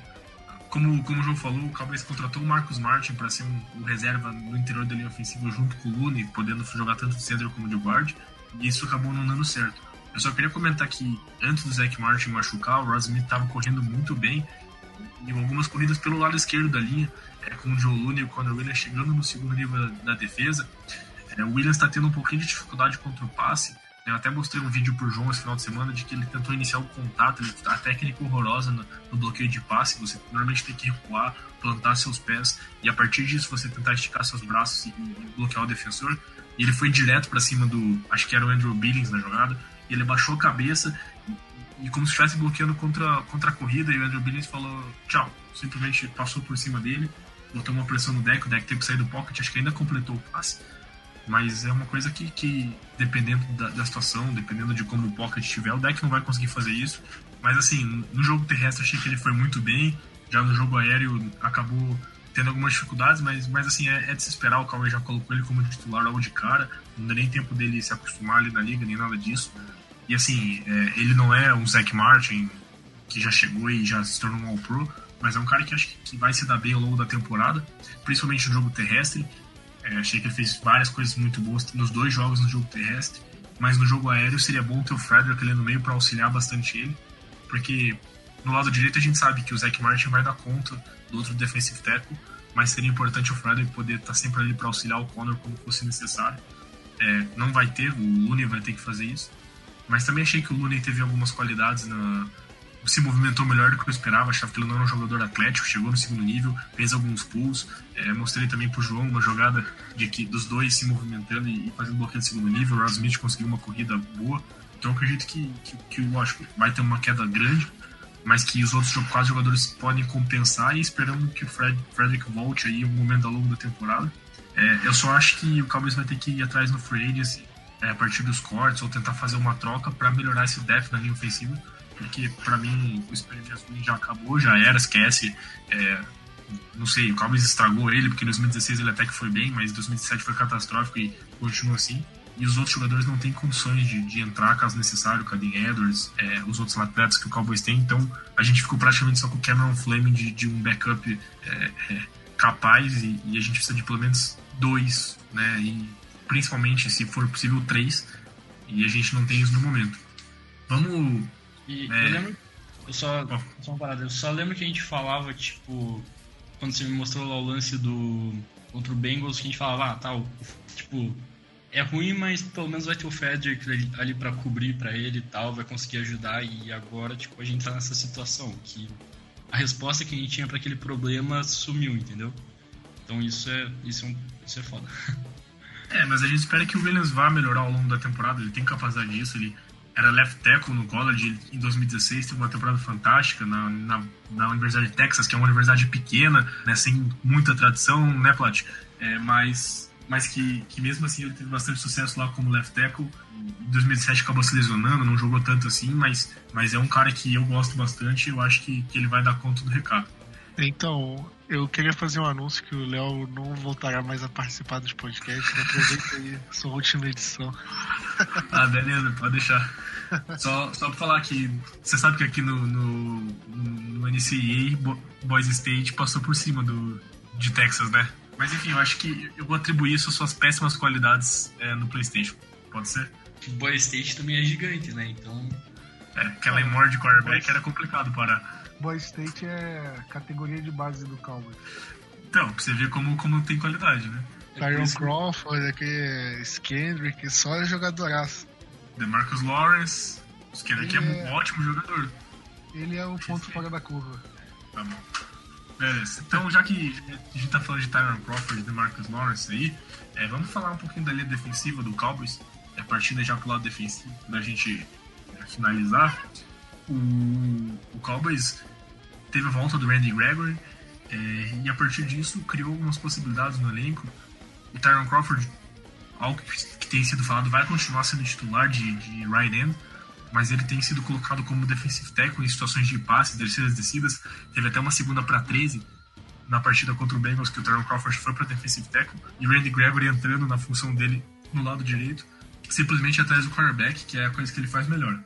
Como, como o João falou, o Cowboys contratou o Marcos Martin para ser um, um, reserva no interior da linha ofensiva junto com o Looney, podendo jogar tanto de center como de guard, e isso acabou não dando certo. Eu só queria comentar que antes do Zach Martin machucar, o Smith estava correndo muito bem em algumas corridas pelo lado esquerdo da linha, é, com o Joe Looney e o Conor Williams chegando no segundo nível da, da defesa. É, o Williams está tendo um pouquinho de dificuldade contra o passe, Eu até mostrei um vídeo pro João esse final de semana de que ele tentou iniciar o contato, a técnica horrorosa no, no, bloqueio de passe. Você normalmente tem que recuar, plantar seus pés e a partir disso você tentar esticar seus braços e, e bloquear o defensor. E ele foi direto para cima do, acho que era o Andrew Billings na jogada, e ele baixou a cabeça e, e como se estivesse bloqueando contra, contra a corrida. E o Andrew Billings falou tchau, simplesmente passou por cima dele, botou uma pressão no deck, o deck teve que sair do pocket, acho que ainda completou o passe mas é uma coisa que, que dependendo da, da, situação, dependendo de como o Pocket estiver, o deck não vai conseguir fazer isso. Mas assim, no jogo terrestre achei que ele foi muito bem, já no jogo aéreo acabou tendo algumas dificuldades, mas, mas assim, é, é de se esperar, o Cauê já colocou ele como titular logo de cara, não deu nem tempo dele se acostumar ali na liga, nem nada disso. E assim, é, ele não é um Zach Martin, que já chegou e já se tornou um All-Pro, mas é um cara que acho que vai se dar bem ao longo da temporada, principalmente no jogo terrestre. É, achei que ele fez várias coisas muito boas nos dois jogos no jogo terrestre, mas no jogo aéreo seria bom ter o Frederick ali no meio para auxiliar bastante ele, porque no lado direito a gente sabe que o Zach Martin vai dar conta do outro defensive tackle, mas seria importante o Frederick poder estar tá sempre ali para auxiliar o Connor como fosse necessário. É, não vai ter, o Looney vai ter que fazer isso, mas também achei que o Looney teve algumas qualidades na, se movimentou melhor do que eu esperava. Achava que ele não era um jogador atlético, chegou no segundo nível, fez alguns pulls. É, mostrei também pro João uma jogada de que dos dois se movimentando e, fazendo bloqueio no segundo nível. O Ross Smith conseguiu uma corrida boa. Então eu acredito que, que, que lógico, vai ter uma queda grande, mas que os outros quatro jogadores podem compensar e esperando que o Fred, Frederick volte aí um momento ao longo da temporada. É, eu só acho que o Cowboys vai ter que ir atrás no free agency é, a partir dos cortes ou tentar fazer uma troca para melhorar esse depth na linha ofensiva porque para mim o experimento já acabou, já era, esquece. É, não sei, o Cowboys estragou ele, porque em 2016 ele até que foi bem, mas em 2017 foi catastrófico e continua assim. E os outros jogadores não têm condições de, de entrar caso necessário, o Caden Edwards, é, os outros atletas que o Cowboys tem. Então a gente ficou praticamente só com o Cameron Fleming de, de um backup é, é, capaz e, e, a gente precisa de pelo menos dois, né? E principalmente, se for possível, três. E a gente não tem isso no momento. Vamos e é. eu lembro. Eu só. Só uma parada, eu só lembro que a gente falava, tipo. Quando você me mostrou lá o lance do. Contra o Bengals, que a gente falava, ah, tal. Tá, tipo. É ruim, mas pelo menos vai ter o Frederick ali, ali para cobrir para ele e tal, vai conseguir ajudar. E agora, tipo, a gente tá nessa situação que a resposta que a gente tinha para aquele problema sumiu, entendeu? Então isso é, isso é, um, isso é foda. É, mas a gente espera que o Williams vá melhorar ao longo da temporada, ele tem capacidade disso, ele era left tackle no college em 2016, teve uma temporada fantástica na, na, na, Universidade de Texas, que é uma universidade pequena, né, sem muita tradição, né, Plat? É, mas mas que, que mesmo assim ele teve bastante sucesso lá como left tackle. Em 2017 acabou se lesionando, não jogou tanto assim, mas, mas é um cara que eu gosto bastante e eu acho que, que ele vai dar conta do recado. Então, eu queria fazer um anúncio que o Léo não voltará mais a participar dos podcasts. Aproveita aí sua última edição. ah, beleza, pode deixar. Só, só pra falar que você sabe que aqui no, no, no NCAA, Boise State passou por cima do, de Texas, né? Mas enfim, eu acho que eu vou atribuir isso às suas péssimas qualidades é, no PlayStation. Pode ser? Boise State também é gigante, né? Então. É, aquela ah, de quarterback era complicado para. Boise State é categoria de base do Cowboys. Então, pra você ver como, como tem qualidade, né? Tyron é Crawford, aqui, Skendrick, só jogadoraço. DeMarcus Lawrence. Kendrick é, é um ótimo jogador. Ele é o ponto fora da curva. Tá bom. Beleza. Então, já que a gente tá falando de Tyron Crawford e DeMarcus Lawrence aí, é, vamos falar um pouquinho da linha defensiva do Cowboys. É, partindo já pro lado defensivo, pra gente é, finalizar. O, o Cowboys teve a volta do Randy Gregory é, e a partir disso criou algumas possibilidades no elenco. O Tyron Crawford algo que tem sido falado, vai continuar sendo titular de, de right end, mas ele tem sido colocado como defensive tackle em situações de passe, terceiras descidas. Teve até uma segunda para 13 na partida contra o Bengals, que o Tyron Crawford foi para defensive tackle, e o Randy Gregory entrando na função dele no lado direito, simplesmente atrás do cornerback, que é a coisa que ele faz melhor.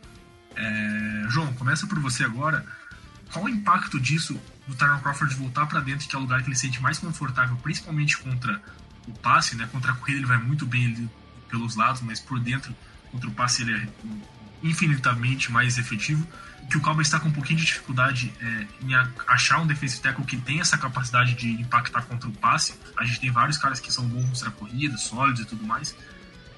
É... João, começa por você agora. Qual o impacto disso do Tyron Crawford voltar para dentro, que é o lugar que ele se sente mais confortável, principalmente contra o passe, né? Contra a corrida ele vai muito bem ali pelos lados, mas por dentro, contra o passe ele é infinitamente mais efetivo. Que o Cowboys está com um pouquinho de dificuldade é, em achar um defensive tackle que tem essa capacidade de impactar contra o passe. A gente tem vários caras que são bons contra a corrida, sólidos e tudo mais.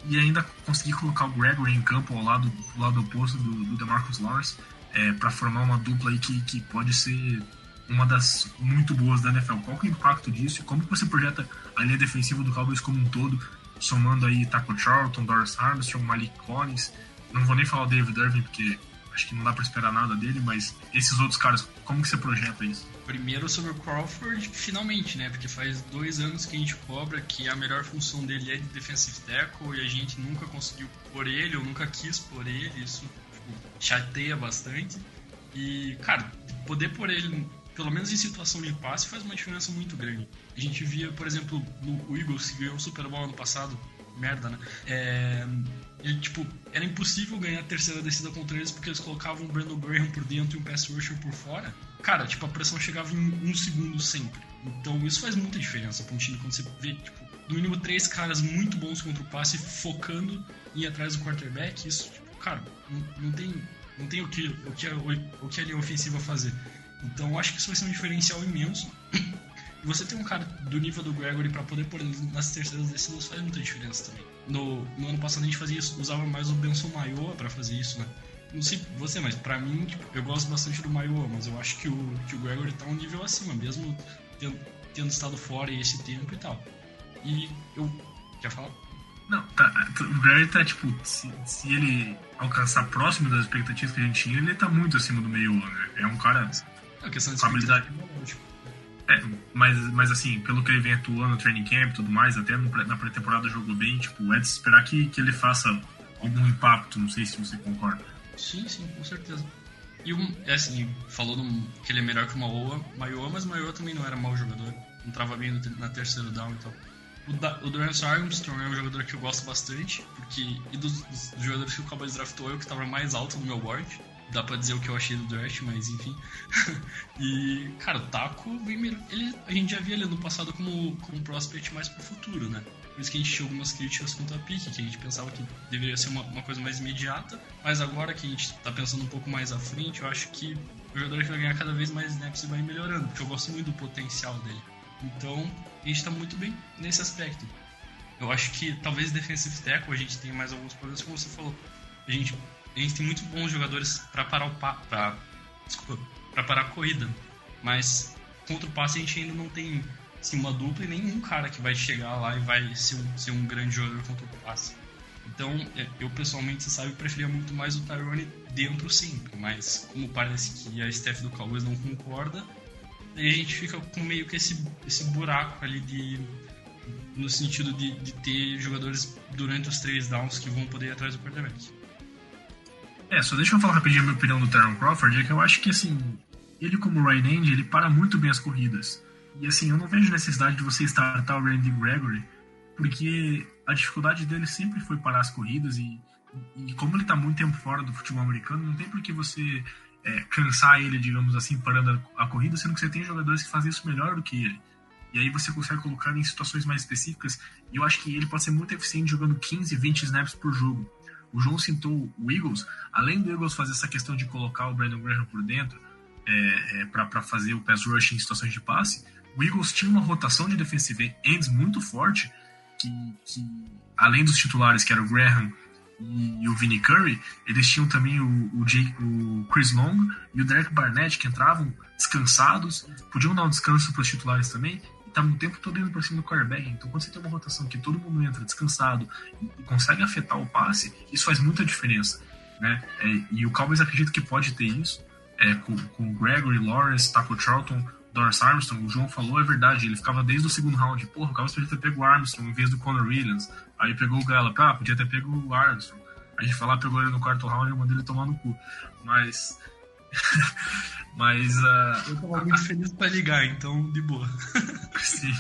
e ainda conseguir colocar o Gregory em campo ao lado, do lado oposto do, do DeMarcus Lawrence é, para formar uma dupla aí que, que pode ser uma das muito boas da NFL. Qual é o impacto disso e como você projeta a linha defensiva do Cowboys como um todo, somando aí Taco Charlton, Doris Armstrong, Malik Collins, não vou nem falar o David Irving porque acho que não dá para esperar nada dele, mas esses outros caras, como que você projeta isso? Primeiro sobre o Crawford, finalmente, né? Porque faz dois anos que a gente cobra que a melhor função dele é de defensive tackle e a gente nunca conseguiu por ele, ou nunca quis por ele, isso tipo, chateia bastante. E, cara, poder por ele, pelo menos em situação de passe, faz uma diferença muito grande. A gente via, por exemplo, no Eagles, que ganhou o Super Bowl ano passado, merda, né? É, e, tipo, era impossível ganhar a terceira descida contra eles porque eles colocavam o Brandon Graham por dentro e um pass rusher por fora. Cara, tipo, a pressão chegava em um segundo sempre. Então isso faz muita diferença pra um time quando você vê, tipo, no mínimo três caras muito bons contra o passe focando em ir atrás do quarterback. Isso, tipo, cara, não, não tem, não tem o, que, o, que a, o que a linha ofensiva fazer. Então acho que isso vai ser um diferencial imenso. E você ter um cara do nível do Gregory para poder pôr ele nas terceiras descidas faz muita diferença também. No, no, ano passado a gente fazia isso, usava mais o Benson Maior para fazer isso, né? Não sei você, mas para mim, tipo, eu gosto bastante do Maior, mas eu acho que o, que o Gregory tá um nível acima, mesmo tendo, tendo estado fora esse tempo e tal. E eu. Quer falar? Não, tá, o Gregory tá, tipo, se, se ele alcançar próximo das expectativas que a gente tinha, ele tá muito acima do meio né? É um cara. É questão de habilidade. É, mas, mas assim, pelo que ele vem atuando no training camp e tudo mais, até no, na pré-temporada jogou bem, tipo, é de esperar que, que ele faça algum impacto, não sei se você concorda. Sim, sim, com certeza. E um, é assim, falou no, que ele é melhor que o Maoa, Maioa, mas Maioa também não era mau jogador, não trava bem na terceira down e então. tal. O, o Durance Armstrong é um jogador que eu gosto bastante, porque e dos, dos jogadores que o Cowboys draftou, eu que estava mais alto no meu board dá pra dizer o que eu achei do draft, mas enfim. e, cara, o Taco ele, a gente já via ele no passado como, como um prospect mais pro futuro, né? Por isso que a gente tinha algumas críticas quanto a pique, que a gente pensava que deveria ser uma, uma coisa mais imediata, mas agora que a gente tá pensando um pouco mais à frente, eu acho que o jogador vai ganhar cada vez mais snaps e vai melhorando, porque eu gosto muito do potencial dele. Então, a gente tá muito bem nesse aspecto. Eu acho que talvez defensive tackle a gente tenha mais alguns problemas, como você falou. A gente a gente tem muito bons jogadores para parar o pa pra, desculpa, para parar a corrida, mas contra o passe a gente ainda não tem assim, uma dupla e nenhum cara que vai chegar lá e vai ser um, ser um grande jogador contra o passe. Então, é, eu pessoalmente, você sabe, preferia muito mais o Tyrone dentro sempre, mas como parece que a staff do Cowboys não concorda, aí a gente fica com meio que esse, esse buraco ali de no sentido de, de ter jogadores durante os três downs que vão poder ir atrás do quarterback. É, só deixa eu falar rapidinho a minha opinião do Terron Crawford, é que eu acho que, assim, ele como Ryan End, ele para muito bem as corridas. E, assim, eu não vejo necessidade de você startar o Randy Gregory, porque a dificuldade dele sempre foi parar as corridas e, e como ele tá muito tempo fora do futebol americano, não tem por que você é, cansar ele, digamos assim, parando a, a corrida, sendo que você tem jogadores que fazem isso melhor do que ele. E aí você consegue colocar em situações mais específicas. E eu acho que ele pode ser muito eficiente jogando 15, 20 snaps por jogo. O João citou o Eagles. Além do Eagles fazer essa questão de colocar o Brandon Graham por dentro é, é, para fazer o pass rush em situações de passe, o Eagles tinha uma rotação de defensive ends muito forte que, que além dos titulares, que era o Graham e, e o Vinnie Curry, eles tinham também o, o, Jake, o Chris Long e o Derek Barnett, que entravam descansados, podiam dar um descanso para os titulares também, tá o tempo todo indo para cima do quarterback. Então, quando você tem uma rotação que todo mundo entra descansado e consegue afetar o passe, isso faz muita diferença. Né? É, e o Cowboys acredita que pode ter isso é, com, com Gregory, Lawrence, Taco Charlton, Doris Armstrong. O João falou, é verdade, ele ficava desde o segundo round. Porra, o Cowboys podia ter pego o Armstrong em vez do Conor Williams. Aí pegou o Gallup, ah, podia ter pego o Armstrong. A gente falou, ah, pegou ele no quarto round e mandou ele tomar no cu. Mas Mas. Uh, eu tava muito feliz pra ligar, então de boa. Sim.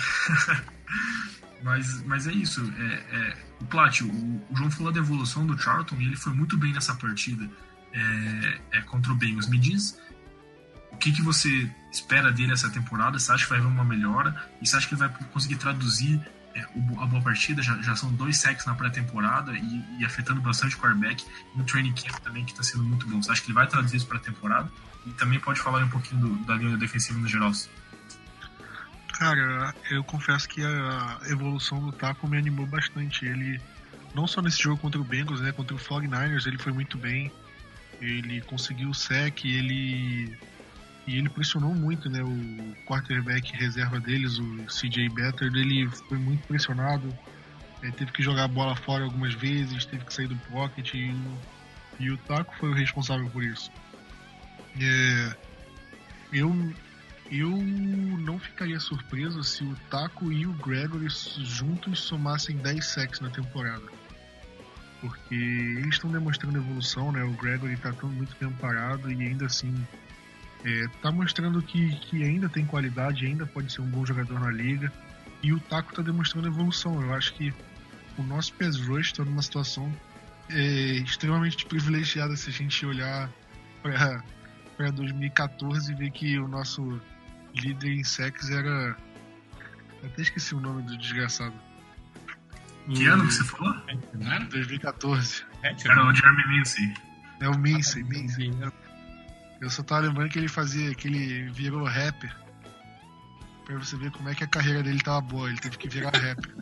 mas, mas é isso. É, é, o Plat, o, o, João falou da evolução do Charlton e ele foi muito bem nessa partida é, é, contra o Bengals. Me diz o que, que você espera dele essa temporada? Você acha que vai haver uma melhora? E você acha que ele vai conseguir traduzir é, a boa partida, já, já são dois sacks na pré-temporada e, e, afetando bastante o quarterback. No training camp também, que está sendo muito bom. Você acha que ele vai traduzir isso para a temporada? E também pode falar um pouquinho do, da linha defensiva no geral. Cara, eu confesso que a evolução do Taco me animou bastante. Ele não só nesse jogo contra o Bengals, né? Contra o 49ers, ele foi muito bem. Ele conseguiu o sec, ele e ele pressionou muito, né? O quarterback reserva deles, o CJ Better, ele foi muito pressionado. É, teve que jogar a bola fora algumas vezes, teve que sair do pocket e, e o Taco foi o responsável por isso. É, eu, eu não ficaria surpreso se o Taco e o Gregory juntos somassem 10 sacks na temporada. Porque eles estão demonstrando evolução, né? O Gregory está muito tempo parado e ainda assim está é, mostrando que, que ainda tem qualidade, ainda pode ser um bom jogador na liga. E o Taco está demonstrando evolução. Eu acho que o nosso pass rush está numa situação é, extremamente privilegiada se a gente olhar para 2014 e ver que o nosso líder em sex era. Até esqueci o nome do desgraçado. Que ano que você falou? 2014. Era o Jeremy Mincy. É o Mincy, Mincy. Eu só tava lembrando que ele fazia, que ele virou rapper. Pra você ver como é que a carreira dele tava boa, ele teve que virar rapper.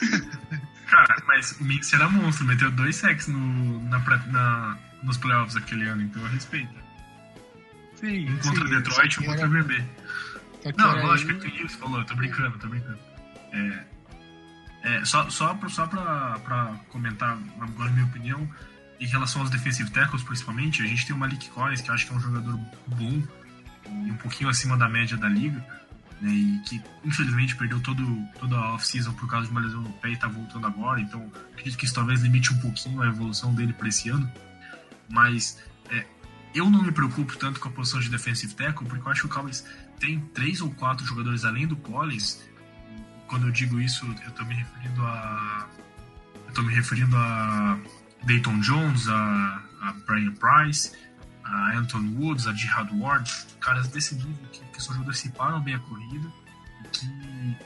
Cara, mas o Mix era monstro, meteu dois sacks no, na, na, nos playoffs aquele ano, então eu respeito. Sim, um contra sim, Detroit e um contra Bay. Não, lógico que tem isso, falou, eu tô brincando, tô brincando. É, é, só, só, pra, só pra, pra comentar agora a minha opinião, em relação aos defensive tackles, principalmente, a gente tem o Malik Collins, que eu acho que é um jogador bom e um pouquinho acima da média da liga, né, e que infelizmente perdeu todo, toda a off-season por causa de uma lesão no pé e está voltando agora, então acredito que isso talvez limite um pouquinho a evolução dele para esse ano, mas é, eu não me preocupo tanto com a posição de defensive tackle, porque eu acho que o Cowboys tem três ou quatro jogadores além do Collins, quando eu digo isso, eu estou me referindo a eu tô me referindo a Dayton Jones, a, a Brian Price, a Anton Woods, a Jihad Ward, caras desse nível que, que são jogadores que param bem a corrida que,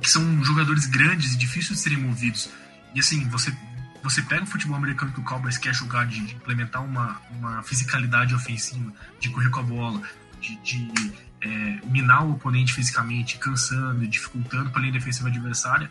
que são jogadores grandes e difíceis de serem movidos. E assim, você, você pega o futebol americano que o Cowboys quer jogar, de, de implementar uma, uma fisicalidade ofensiva, de correr com a bola, de, de é, minar o oponente fisicamente, cansando e dificultando para a linha defensiva adversária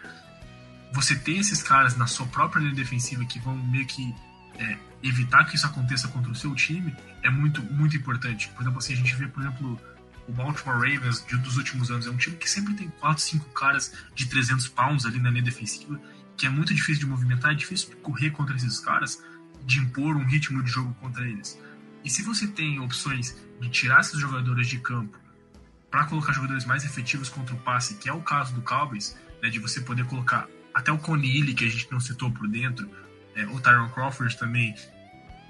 você ter esses caras na sua própria linha defensiva que vão meio que é, evitar que isso aconteça contra o seu time é muito, muito importante. Por exemplo, assim, a gente vê, por exemplo, o Baltimore Ravens de, dos últimos anos. É um time que sempre tem 4, 5 caras de 300 pounds ali na linha defensiva, que é muito difícil de movimentar, é difícil correr contra esses caras, de impor um ritmo de jogo contra eles. E se você tem opções de tirar esses jogadores de campo para colocar jogadores mais efetivos contra o passe, que é o caso do Cowboys, né, de você poder colocar até o Coney que a gente não citou por dentro, é, o Tyron Crawford também,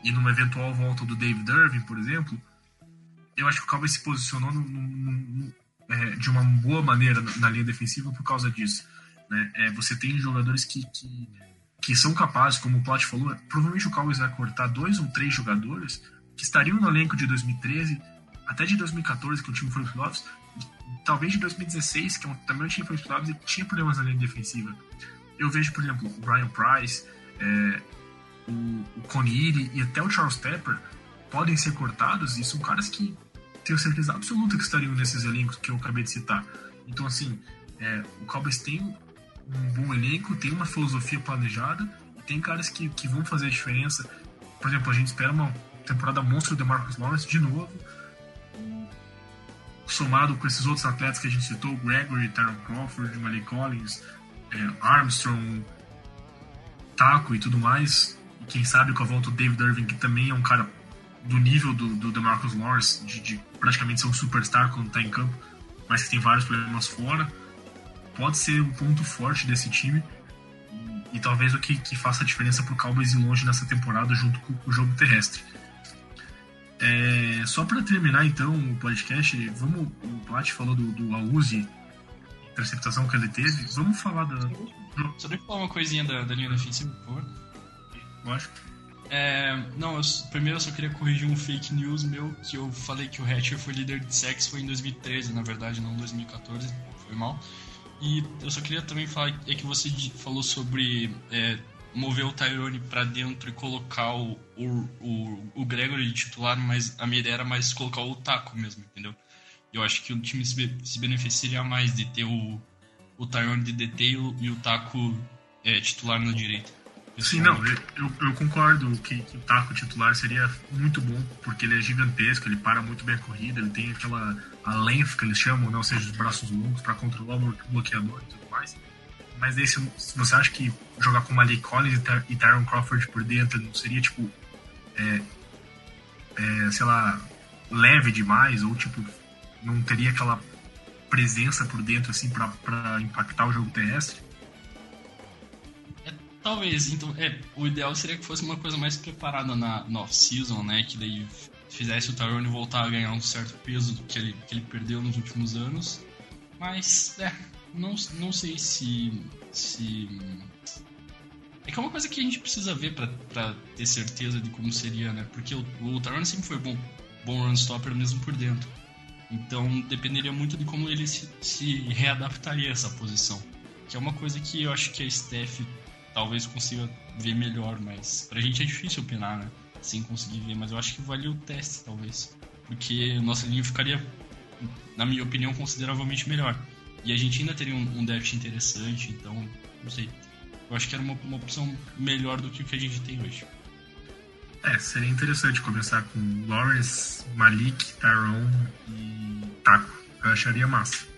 e numa eventual volta do David Irving, por exemplo, eu acho que o Cowboys se posicionou num, num, num, é, de uma boa maneira na, na, linha defensiva por causa disso. Né? É, você tem jogadores que, que, que, são capazes, como o Plot falou, provavelmente o Cowboys vai cortar dois ou três jogadores que estariam no elenco de 2013 até de 2014, que o time foi playoffs, talvez de 2016, que também tinha foi para e tinha problemas na linha defensiva. Eu vejo, por exemplo, o Brian Price, é, o, o e até o Charles Tepper podem ser cortados e são caras que tenho certeza absoluta que estariam nesses elencos que eu acabei de citar. Então, assim, é, o Cowboys tem um bom elenco, tem uma filosofia planejada e tem caras que, que vão fazer a diferença. Por exemplo, a gente espera uma temporada monstro de Marcus Lawrence de novo, somado com esses outros atletas que a gente citou, Gregory, Tyron Crawford, Malik Collins, é, Armstrong, Taco e tudo mais. E quem sabe com a volta do David Irving, que também é um cara do nível do, do DeMarcus Lawrence, de, de praticamente ser um superstar quando está em campo, mas que tem vários problemas fora. Pode ser um ponto forte desse time e, talvez o que, que faça a diferença para o Cowboys ir longe nessa temporada junto com o jogo terrestre. É, só para terminar então o podcast, vamos, o Plat falou do, do Auzi, interceptação que ele teve, vamos falar da. Só deixa eu falar uma coisinha da, da linha defensiva, por favor. Lógico. É, não, eu, primeiro eu só queria corrigir um fake news meu, que eu falei que o Hatcher foi líder de sex foi em 2013, na verdade, não em 2014, foi mal. E eu só queria também falar é que você falou sobre é, mover o Tyrone para dentro e colocar o, o, o, o Gregory de titular, mas a minha ideia era mais colocar o Taco mesmo, entendeu? Eu acho que o time se, se beneficiaria mais de ter o, o Tyrone de DT e o, Taco é, titular na direita. Sim, não, eu, eu, concordo que, que o Taco titular seria muito bom, porque ele é gigantesco, ele para muito bem a corrida, ele tem aquela a length que eles chamam, não seja os braços longos para controlar o bloqueador e tudo mais. Mas daí, se, você acha que jogar com Malik Collins e, Ty, Tyron Crawford por dentro não seria tipo, é, é, sei lá, leve demais ou tipo não teria aquela presença por dentro assim para impactar o jogo terrestre? Talvez, então, é, o ideal seria que fosse uma coisa mais preparada na, na off-season, né? Que daí fizesse o Tyrone voltar a ganhar um certo peso que ele, que ele perdeu nos últimos anos. Mas, é, não, não sei se, se. É que é uma coisa que a gente precisa ver para ter certeza de como seria, né? Porque o, o Tyrone sempre foi bom, bom run stopper mesmo por dentro. Então dependeria muito de como ele se, se readaptaria a essa posição. Que é uma coisa que eu acho que a Steph talvez consiga ver melhor, mas pra gente é difícil opinar, né? Sem conseguir ver, mas eu acho que vale o teste, talvez. Porque nossa linha ficaria, na minha opinião, consideravelmente melhor. E a gente ainda teria um, um déficit interessante, então, não sei. Eu acho que era uma, uma opção melhor do que o que a gente tem hoje. É, seria interessante começar com Lawrence, Malik, Tyrone e Taco. Eu acharia massa.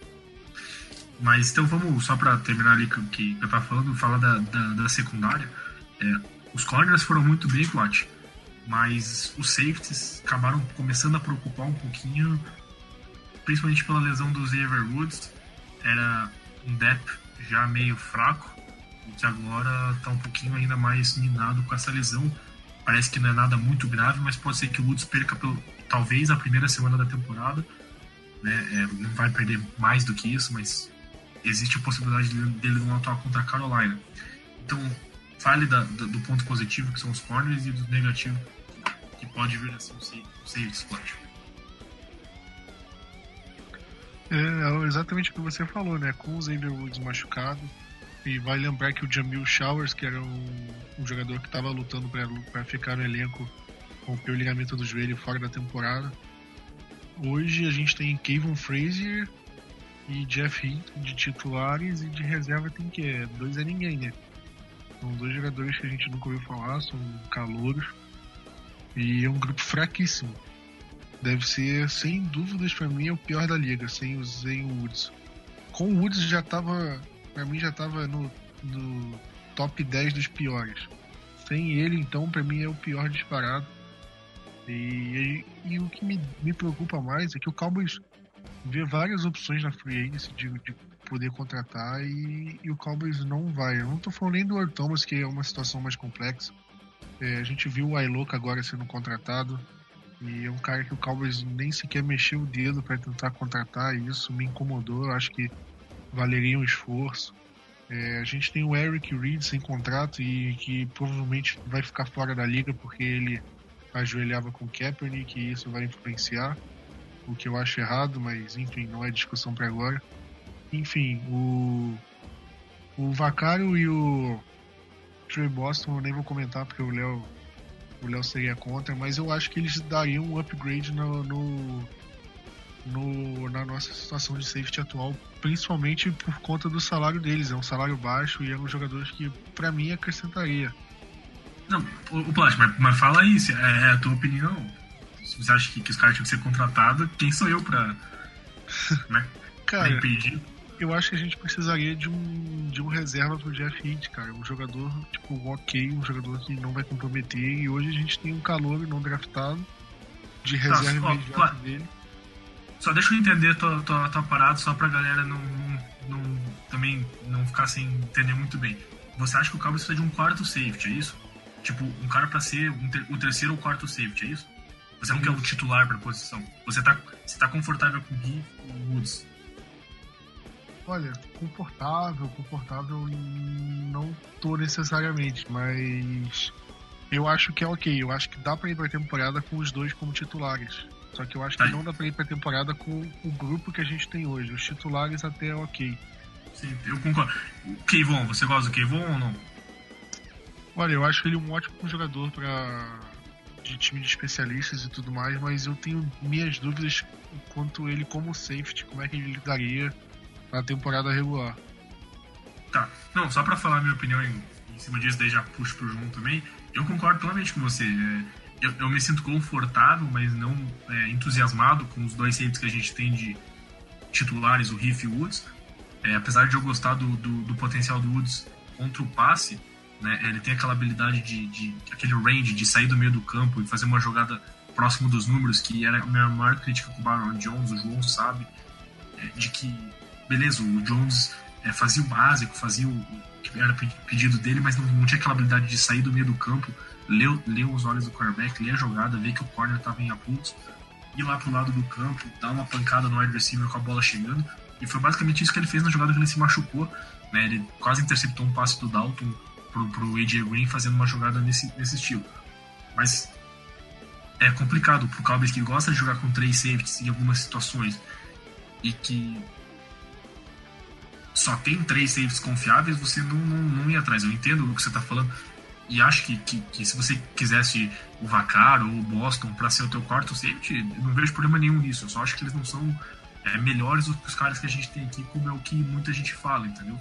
Mas então vamos, só para terminar ali que, que eu tava falando, falar da, da, da secundária. É, os corners foram muito bem, Plot, mas os safeties acabaram começando a preocupar um pouquinho, principalmente pela lesão do Xavier Woods. Era um depth já meio fraco, e que agora tá um pouquinho ainda mais minado com essa lesão. Parece que não é nada muito grave, mas pode ser que o Woods perca pelo, talvez a primeira semana da temporada. Né? É, não vai perder mais do que isso, mas existe a possibilidade dele não atuar contra a Carolina. Então, fale da, da, do ponto positivo, que são os corners, e do negativo, que pode vir assim, o safety spot. É, é exatamente o que você falou, né? Com o Woods machucado, e vai lembrar que o Jamil Showers, que era um, um jogador que estava lutando para ficar no elenco, rompeu o ligamento do joelho fora da temporada. Hoje a gente tem Kevin Frazier, e Jeff Hinton de titulares e de reserva tem que é dois é ninguém, né? São dois jogadores que a gente nunca ouviu falar, são calouros e é um grupo fraquíssimo. Deve ser, sem dúvidas, para mim, é o pior da liga, sem o Zen Woods. Com o Woods já tava, para mim, já tava no, no top 10 dos piores. Sem ele, então, para mim é o pior disparado. E, e, e o que me, me preocupa mais é que o Cowboys vê várias opções na free agency de, de poder contratar e, e, o Cowboys não vai. Eu não tô falando nem do Earl Thomas, que é uma situação mais complexa. É, a gente viu o Iloka agora sendo contratado e é um cara que o Cowboys nem sequer mexeu o dedo para tentar contratar e isso me incomodou. Acho que valeria um esforço. É, a gente tem o Eric Reed sem contrato e que provavelmente vai ficar fora da liga porque ele ajoelhava com o Kaepernick e isso vai influenciar o que eu acho errado, mas enfim, não é discussão para agora. Enfim, o o Vacaro e o Trey Boston eu nem vou comentar porque o Léo o Léo seria contra, mas eu acho que eles dariam um upgrade no, no, no, na nossa situação de safety atual, principalmente por conta do salário deles. É um salário baixo e eram jogadores que, para mim, acrescentaria. Não, o, Plástico, mas, mas fala aí, é, é a tua opinião se você acha que, que os caras tinham que ser contratados, quem sou eu pra, né, cara, pra impedir? Eu acho que a gente precisaria de um, de um reserva pro Jeff Heath, cara. Um jogador, tipo, ok, um jogador que não vai comprometer. E hoje a gente tem um calor não draftado de tá, reserva tá, imediata dele. Só deixa eu entender tua, tua, tua parada, só pra galera não, não, também não ficar sem entender muito bem. Você acha que o Cowboys precisa de um quarto safety, é isso? Tipo, um cara pra ser um ter, o terceiro ou quarto safety, é isso? Você não quer um titular para a posição. Você tá, você tá confortável com o Gui o Woods? Olha, confortável, confortável não tô necessariamente, mas eu acho que é ok. Eu acho que dá para ir pra temporada com os dois como titulares. Só que eu acho que não dá pra ir pra temporada com o grupo que a gente tem hoje. Os titulares até é ok. Sim, eu concordo. O Kevon, você gosta do Kevon ou não? Olha, eu acho ele um ótimo jogador para de time de especialistas e tudo mais, mas eu tenho minhas dúvidas quanto ele como safety, como é que ele lidaria na temporada regular. Tá. Não, só pra falar minha opinião em, em cima disso, daí já puxo pro João também. Eu concordo plenamente com você. É, eu, eu, me sinto confortável, mas não é, entusiasmado com os dois safeties que a gente tem de titulares, o Riff e o Woods. É, apesar de eu gostar do, do, do, potencial do Woods contra o passe, né, ele tem aquela habilidade de, de, aquele range de sair do meio do campo e fazer uma jogada próximo dos números, que era a minha maior crítica com o Baron Jones, o João sabe, é, de que, beleza, o Jones é, fazia o básico, fazia o que era pedido dele, mas não, não, tinha aquela habilidade de sair do meio do campo, ler, ler os olhos do quarterback, ler a jogada, ver que o corner estava em apuntos, ir lá pro lado do campo, dar uma pancada no wide receiver com a bola chegando, e foi basicamente isso que ele fez na jogada que ele se machucou, né? Ele quase interceptou um passe do Dalton pro, pro AJ Green fazendo uma jogada nesse, nesse estilo. Mas é complicado pro Cowboys que gosta de jogar com três safeties em algumas situações e que só tem três safeties confiáveis, você não, não, não ia atrás. Eu entendo o que você está falando. E acho que, que, que, se você quisesse o Vaccaro ou o Boston para ser o teu quarto safety, não vejo problema nenhum nisso. Eu só acho que eles não são é, melhores do que os caras que a gente tem aqui, como é o que muita gente fala, entendeu?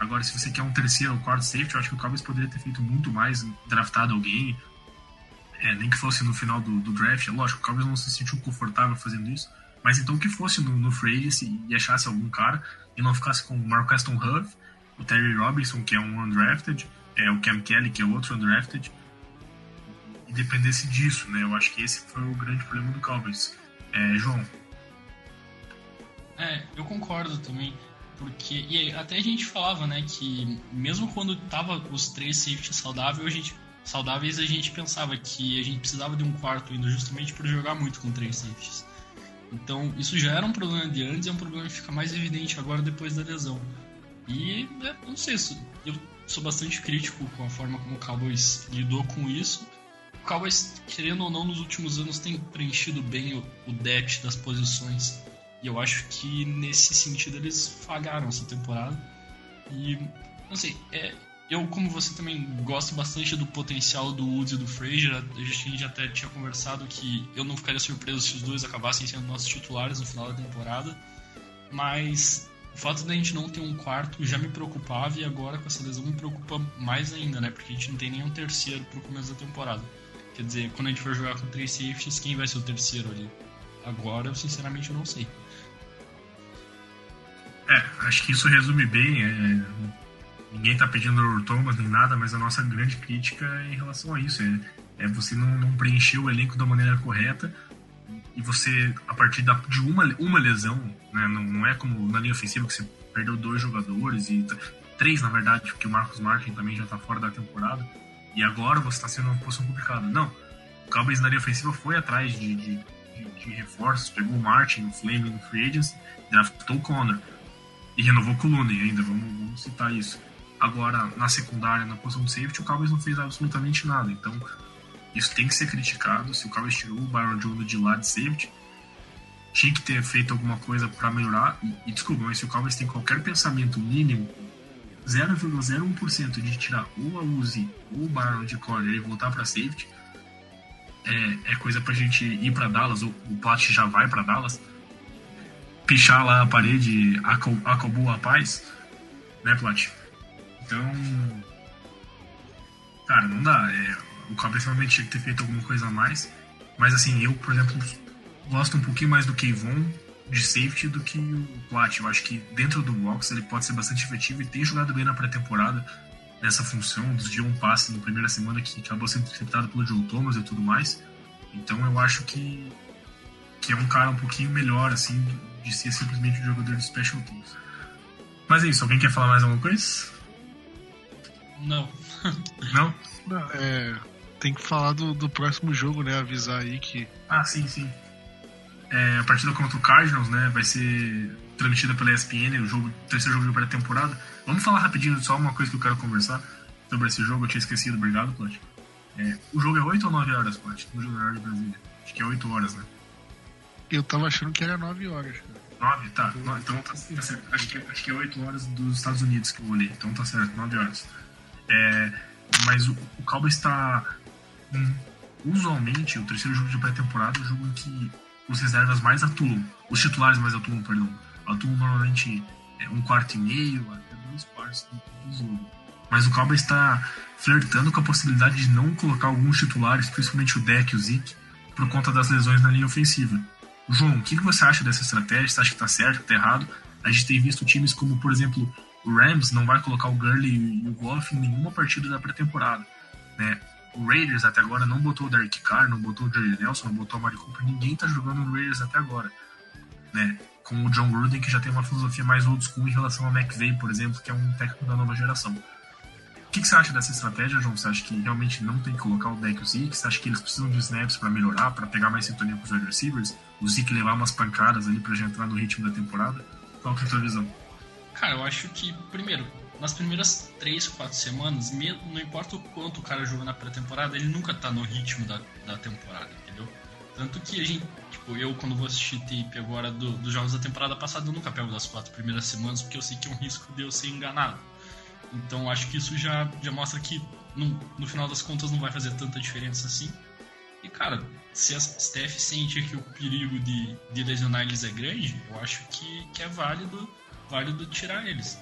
Agora, se você quer um terceiro ou quarto safety, eu acho que o Cowboys poderia ter feito muito mais, draftado alguém, é, nem que fosse no final do, do draft. É lógico, o Cowboys não se sentiu confortável fazendo isso, mas então que fosse no, no free e achasse algum cara e não ficasse com o Mark Aston Huff, o Terry Robinson, que é um undrafted, é, o Cam Kelly, que é outro undrafted, e dependesse disso, né? Eu acho que esse foi o grande problema do Cowboys. É, João. É, eu concordo também, porque e até a gente falava, né, que mesmo quando tava os três safeties saudáveis, a gente saudáveis, a gente pensava que a gente precisava de um quarto ainda justamente por jogar muito com três safeties. Então, isso já era um problema de antes é um problema que fica mais evidente agora depois da lesão. E, é, não sei, eu sou bastante crítico com a forma como o Cowboys lidou com isso. O Cowboys, querendo ou não, nos últimos anos tem preenchido bem o, o depth das posições. E eu acho que nesse sentido eles falharam essa temporada. E, não sei, é, eu, como você também gosto bastante do potencial do Woods e do Frazier, a gente até tinha conversado que eu não ficaria surpreso se os dois acabassem sendo nossos titulares no final da temporada. Mas o fato da gente não ter um quarto já me preocupava e agora com essa lesão me preocupa mais ainda, né? Porque a gente não tem nenhum terceiro pro começo da temporada. Quer dizer, quando a gente for jogar com três safeties, quem vai ser o terceiro ali? Agora, eu sinceramente não sei. É, acho que isso resume bem. É, ninguém tá pedindo o Thomas nem nada, mas a nossa grande crítica é em relação a isso. É, é você não, não preencher o elenco da maneira correta e você, a partir da, de uma, uma lesão, né, não, não é como na linha ofensiva que você perdeu dois jogadores e três, na verdade, porque o Marcos Martin também já tá fora da temporada e agora você está sendo uma posição complicada. Não, o Cowboys na linha ofensiva foi atrás de, de, de, de reforços, pegou o Martin, o Flame no Free draftou o Connor e renovou com o Looney ainda, vamos, vamos citar isso. Agora, na secundária, na posição de safety, o Cowboys não fez absolutamente nada. Então, isso tem que ser criticado. Se o Cowboys tirou o Byron Jones de lado de safety, tinha que ter feito alguma coisa para melhorar. E, e, desculpa, mas se o Cowboys tem qualquer pensamento mínimo, 0,01% de tirar ou a Uzi ou o Byron de corner e voltar para safety, é, é, coisa pra gente ir para Dallas, ou o Plat já vai para Dallas, pichar lá a parede, acabou a paz, né, Plat? Então. Cara, não dá. É, o Cowboys realmente tinha que ter feito alguma coisa a mais. Mas assim, eu, por exemplo, gosto um pouquinho mais do Kevon de safety do que o Plat. Eu acho que dentro do box ele pode ser bastante efetivo e tem jogado bem na pré-temporada nessa função, dos dias um passe na primeira semana que acabou sendo interceptado pelo Joe Thomas e tudo mais. Então eu acho que, que é um cara um pouquinho melhor, assim, de ser simplesmente um jogador de special teams. Mas é isso, alguém quer falar mais alguma coisa? Não. Não? Não, é. Tem que falar do, do próximo jogo, né? Avisar aí que. Ah, sim, sim. É, a partida contra o Cardinals, né? Vai ser transmitida pela ESPN, o jogo, terceiro jogo de pré-temporada. Vamos falar rapidinho só uma coisa que eu quero conversar sobre esse jogo, eu tinha esquecido, obrigado, Plot. É, o jogo é 8 ou 9 horas, Plot? No jogo horário de Brasília. Acho que é 8 horas, né? Eu tava achando que era 9 horas, cara. 9? Tá. Então, então tá, tá certo. Acho que, acho que é 8 horas dos Estados Unidos que eu olhei. Então tá certo, 9 horas. É, mas o, o Cowboys está. Um, usualmente, o terceiro jogo de pré-temporada é o jogo em que os reservas mais atuam, os titulares mais atuam, perdão. Atuam normalmente é, um quarto e meio, até dois quartos do jogo. Mas o Cowboys está flertando com a possibilidade de não colocar alguns titulares, principalmente o Deck e o Zeke, por conta das lesões na linha ofensiva. João, o que você acha dessa estratégia? Você acha que está certo, que está errado? A gente tem visto times como, por exemplo, o Rams não vai colocar o Gurley e o Goff em nenhuma partida da pré-temporada. Né? O Raiders até agora não botou o Derek Carr, não botou o Jerry Nelson, não botou o Mari Cooper. Ninguém tá jogando no Raiders até agora. Né? Com o John Gruden, que já tem uma filosofia mais old school em relação ao McVay, por exemplo, que é um técnico da nova geração. O que, que você acha dessa estratégia, João? Você acha que realmente não tem que colocar o deck e o Zeke? Você acha que eles precisam de snaps para melhorar, para pegar mais sintonia com os wide receivers? O Zeke levar umas pancadas ali para já entrar no ritmo da temporada? Qual que é a tua visão? Cara, eu acho que, primeiro, nas primeiras 3, 4 semanas, não importa o quanto o cara joga na pré-temporada, ele nunca tá no ritmo da, da temporada, entendeu? Tanto que a gente, tipo, eu quando vou assistir tape agora do, dos jogos da temporada passada, eu nunca pego das quatro primeiras semanas, porque eu sei que é um risco de eu ser enganado. Então acho que isso já, já mostra que no, no final das contas não vai fazer tanta diferença assim. E cara, se a Steph sente que o perigo de, de lesionar eles é grande, eu acho que, que é válido, válido tirar eles.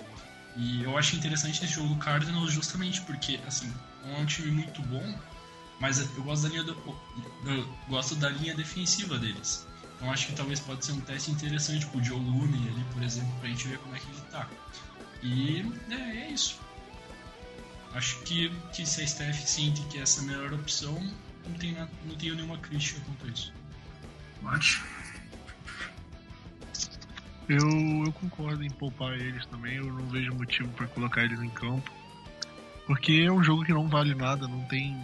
E eu acho interessante esse jogo do Cardinals justamente porque, assim, é um time muito bom, mas eu gosto da linha, do, gosto da linha defensiva deles. Então acho que talvez pode ser um teste interessante pro Joe Looney ali, por exemplo, pra gente ver como é que ele tá. E é, é isso. Acho que, que se a Steph sente que essa é a melhor opção, não, tem, não tenho nenhuma crítica quanto a isso. Mate. Eu, eu concordo em poupar eles também, eu não vejo motivo para colocar eles em campo. Porque é um jogo que não vale nada, não tem.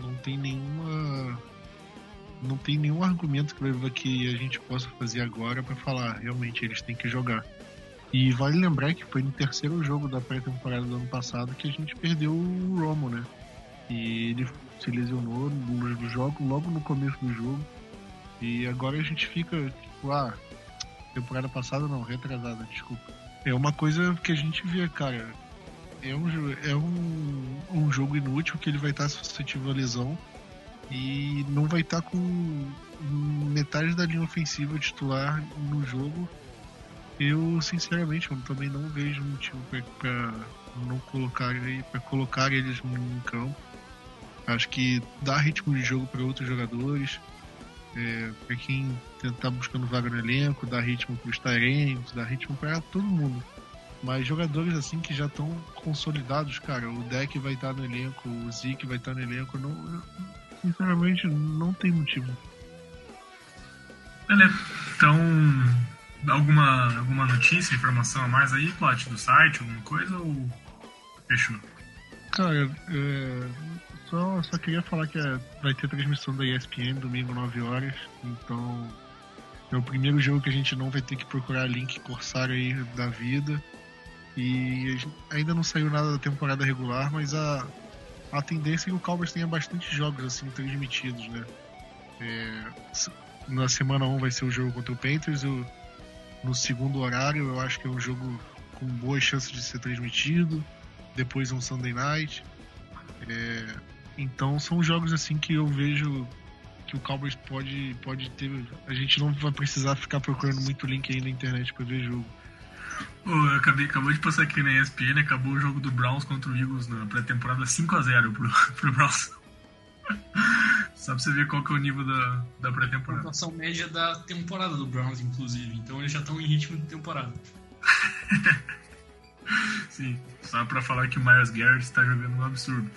Não tem nenhuma. Não tem nenhum argumento que, que a gente possa fazer agora para falar, realmente eles têm que jogar. E vale lembrar que foi no terceiro jogo da pré-temporada do ano passado que a gente perdeu o Romo, né? E ele se lesionou no jogo, logo no começo do jogo. E agora a gente fica, tipo, ah, temporada passada não, retrasada, desculpa. É uma coisa que a gente vê, cara. É um, é um, um jogo inútil que ele vai estar suscetível à lesão e não vai estar com metade da linha ofensiva titular no jogo. Eu, sinceramente, eu também não vejo motivo para não colocar, pra colocar eles em campo. Acho que dá ritmo de jogo para outros jogadores é, para quem tá buscando vaga no elenco, dar ritmo para os Tyrants, dar ritmo para todo mundo. Mas jogadores assim que já estão consolidados, cara, o deck vai estar tá no elenco, o Zeke vai estar tá no elenco, não, sinceramente não tem motivo. Beleza. Então, alguma, alguma notícia, informação a mais aí, Plat, do site, alguma coisa ou fechou? Cara, é, só, só queria falar que é, vai ter transmissão da ESPN domingo 9 horas. Então é o primeiro jogo que a gente não vai ter que procurar link Corsário aí da vida. E ainda não saiu nada da temporada regular, mas a, a tendência é que o Cowboys tenha bastante jogos assim transmitidos, né? É, na semana 1 vai ser o jogo contra o Panthers. Eu, no segundo horário, eu acho que é um jogo com boas chances de ser transmitido. Depois um Sunday Night. É, então são jogos assim que eu vejo que o Cowboys pode, pode ter. A gente não vai precisar ficar procurando muito link aí na internet para ver jogo. Oh, acabei, acabou de passar aqui na ESPN, acabou o jogo do Browns contra o Eagles na pré-temporada 5x0 pro, pro Browns. Só pra você ver qual que é o nível da, da pré-temporada. A pontuação média da temporada do Browns, inclusive. Então eles já estão em ritmo de temporada. Sim, só pra falar que o Myers Garrett está jogando um absurdo.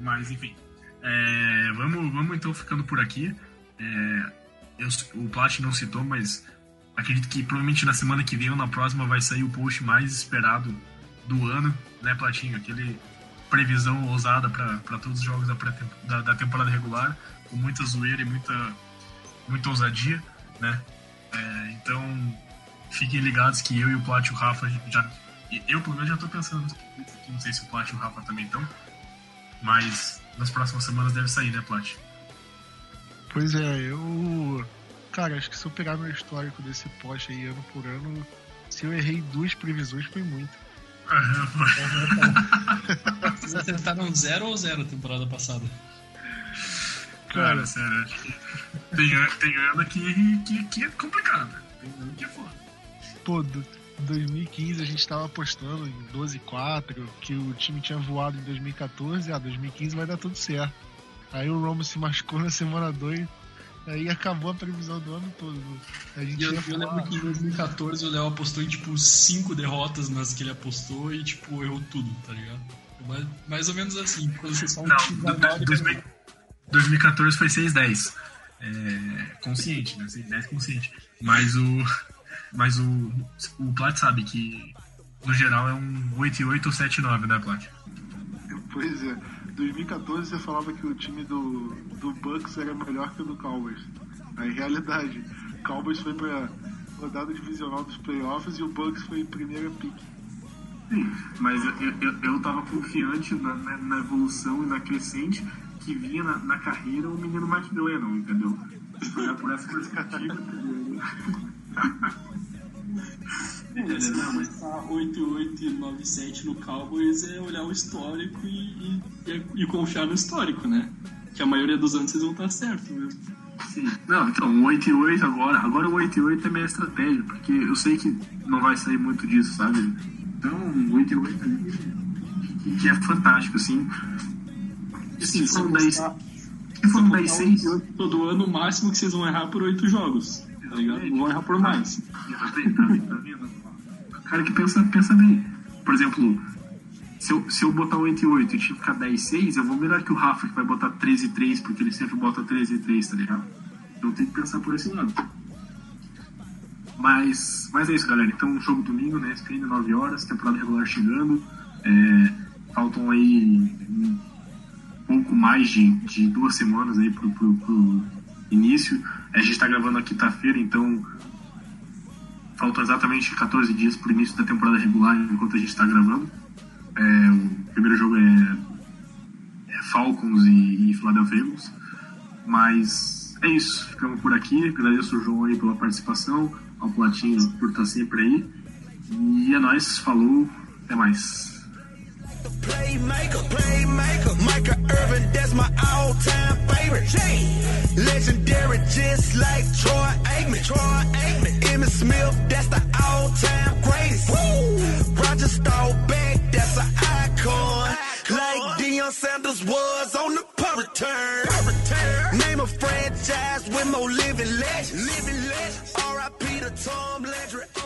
Mas, enfim. É, vamos, vamos então ficando por aqui. É, eu, o Plat não citou, mas acredito que provavelmente na semana que vem ou na próxima vai sair o post mais esperado do ano, né, Platinho? Aquele previsão ousada para todos os jogos da, da, da, temporada regular, com muita zoeira e muita, muita ousadia, né? É, então, fiquem ligados que eu e o Plat e o Rafa já. Eu, pelo menos, já tô pensando. Não sei se o Plat e o Rafa também estão mas nas próximas semanas deve sair, né, Plat? Pois é, eu. Cara, acho que se eu pegar meu histórico desse post aí ano por ano, se eu errei duas previsões foi muito. Vocês acertaram zero ou zero temporada passada? Cara, Cara sério, tem, tem ano que, que, que é complicado. Tem ano que é foda. Todo. Em 2015 a gente estava apostando em 12-4, que o time tinha voado em 2014, ah, 2015 vai dar tudo certo. Aí o Romo se machucou na semana 2, aí acabou a previsão do ano todo. A gente eu, ia eu lembro que em 2014 o Léo apostou em tipo 5 derrotas nas que ele apostou e tipo errou tudo, tá ligado? Mais, mais ou menos assim, quando vocês falam Não, que do- vai mal, do- 2000 2014 foi 6-10. É, consciente, né? 6-10 consciente. Mas o. Mas o. O Plat sabe que no geral é um 8-8 ou 7-9, né, Plat? Pois é, 2014 você falava que o time do, do Bucks era melhor que o do Cowboys. Aí, realidade, o Cowboys foi pra rodada divisional dos playoffs e o Bucks foi primeira pick. Sim, mas eu, eu, eu tava confiante na, na, na evolução e na crescente que vinha na, na carreira o menino Mike Glennon, entendeu? Se olhar por essa perspectiva, entendeu? É, se você tá 88 e 97 no Cowboys é olhar o histórico e, e, e confiar no histórico, né? Que a maioria dos anos vocês vão estar certo mesmo. Sim. Não, então, o 8 e 8 agora, agora o 8 e 8 é minha estratégia, porque eu sei que não vai sair muito disso, sabe? Então, o 8 e 8 ali, que- que é fantástico, assim. Assim, Se for um você 10, contar- se for um contar 10 6, 88 todo ano, o máximo que vocês vão errar por 8 jogos, tá ligado? Não vão errar por mais. Tá cara que pensa, pensa bem. Por exemplo, se eu, se eu botar 8 e 8 e o ficar 10 e 6, eu vou melhor que o Rafa que vai botar 13 e 3, porque ele sempre bota 13 e 3, tá ligado? Então tem que pensar por esse lado. Mas, mas é isso, galera. Então, jogo domingo, né? SPN 9 horas, temporada regular chegando. É, faltam aí um pouco mais de, de duas semanas aí pro, pro, pro início. A gente tá gravando na quinta-feira, então faltam exatamente 14 dias pro início da temporada regular enquanto a gente tá gravando. É, o primeiro jogo é, é Falcons e, e Philadelphia Eagles. Mas é isso, ficamos por aqui. Agradeço o João aí pela participação, ao Platinho por estar sempre aí. E é nóis, falou, até mais. Playmaker, playmaker, Micah Irvin, that's my all-time favorite. Legendary, just like Troy Aikman. Troy Aikman, Emmitt Smith, that's the all-time greatest. Woo! Roger Staubach, that's an icon. Like Deion Sanders was on the punt return. Name a franchise with more living legends. Living legends. R.I.P. to Tom Landry.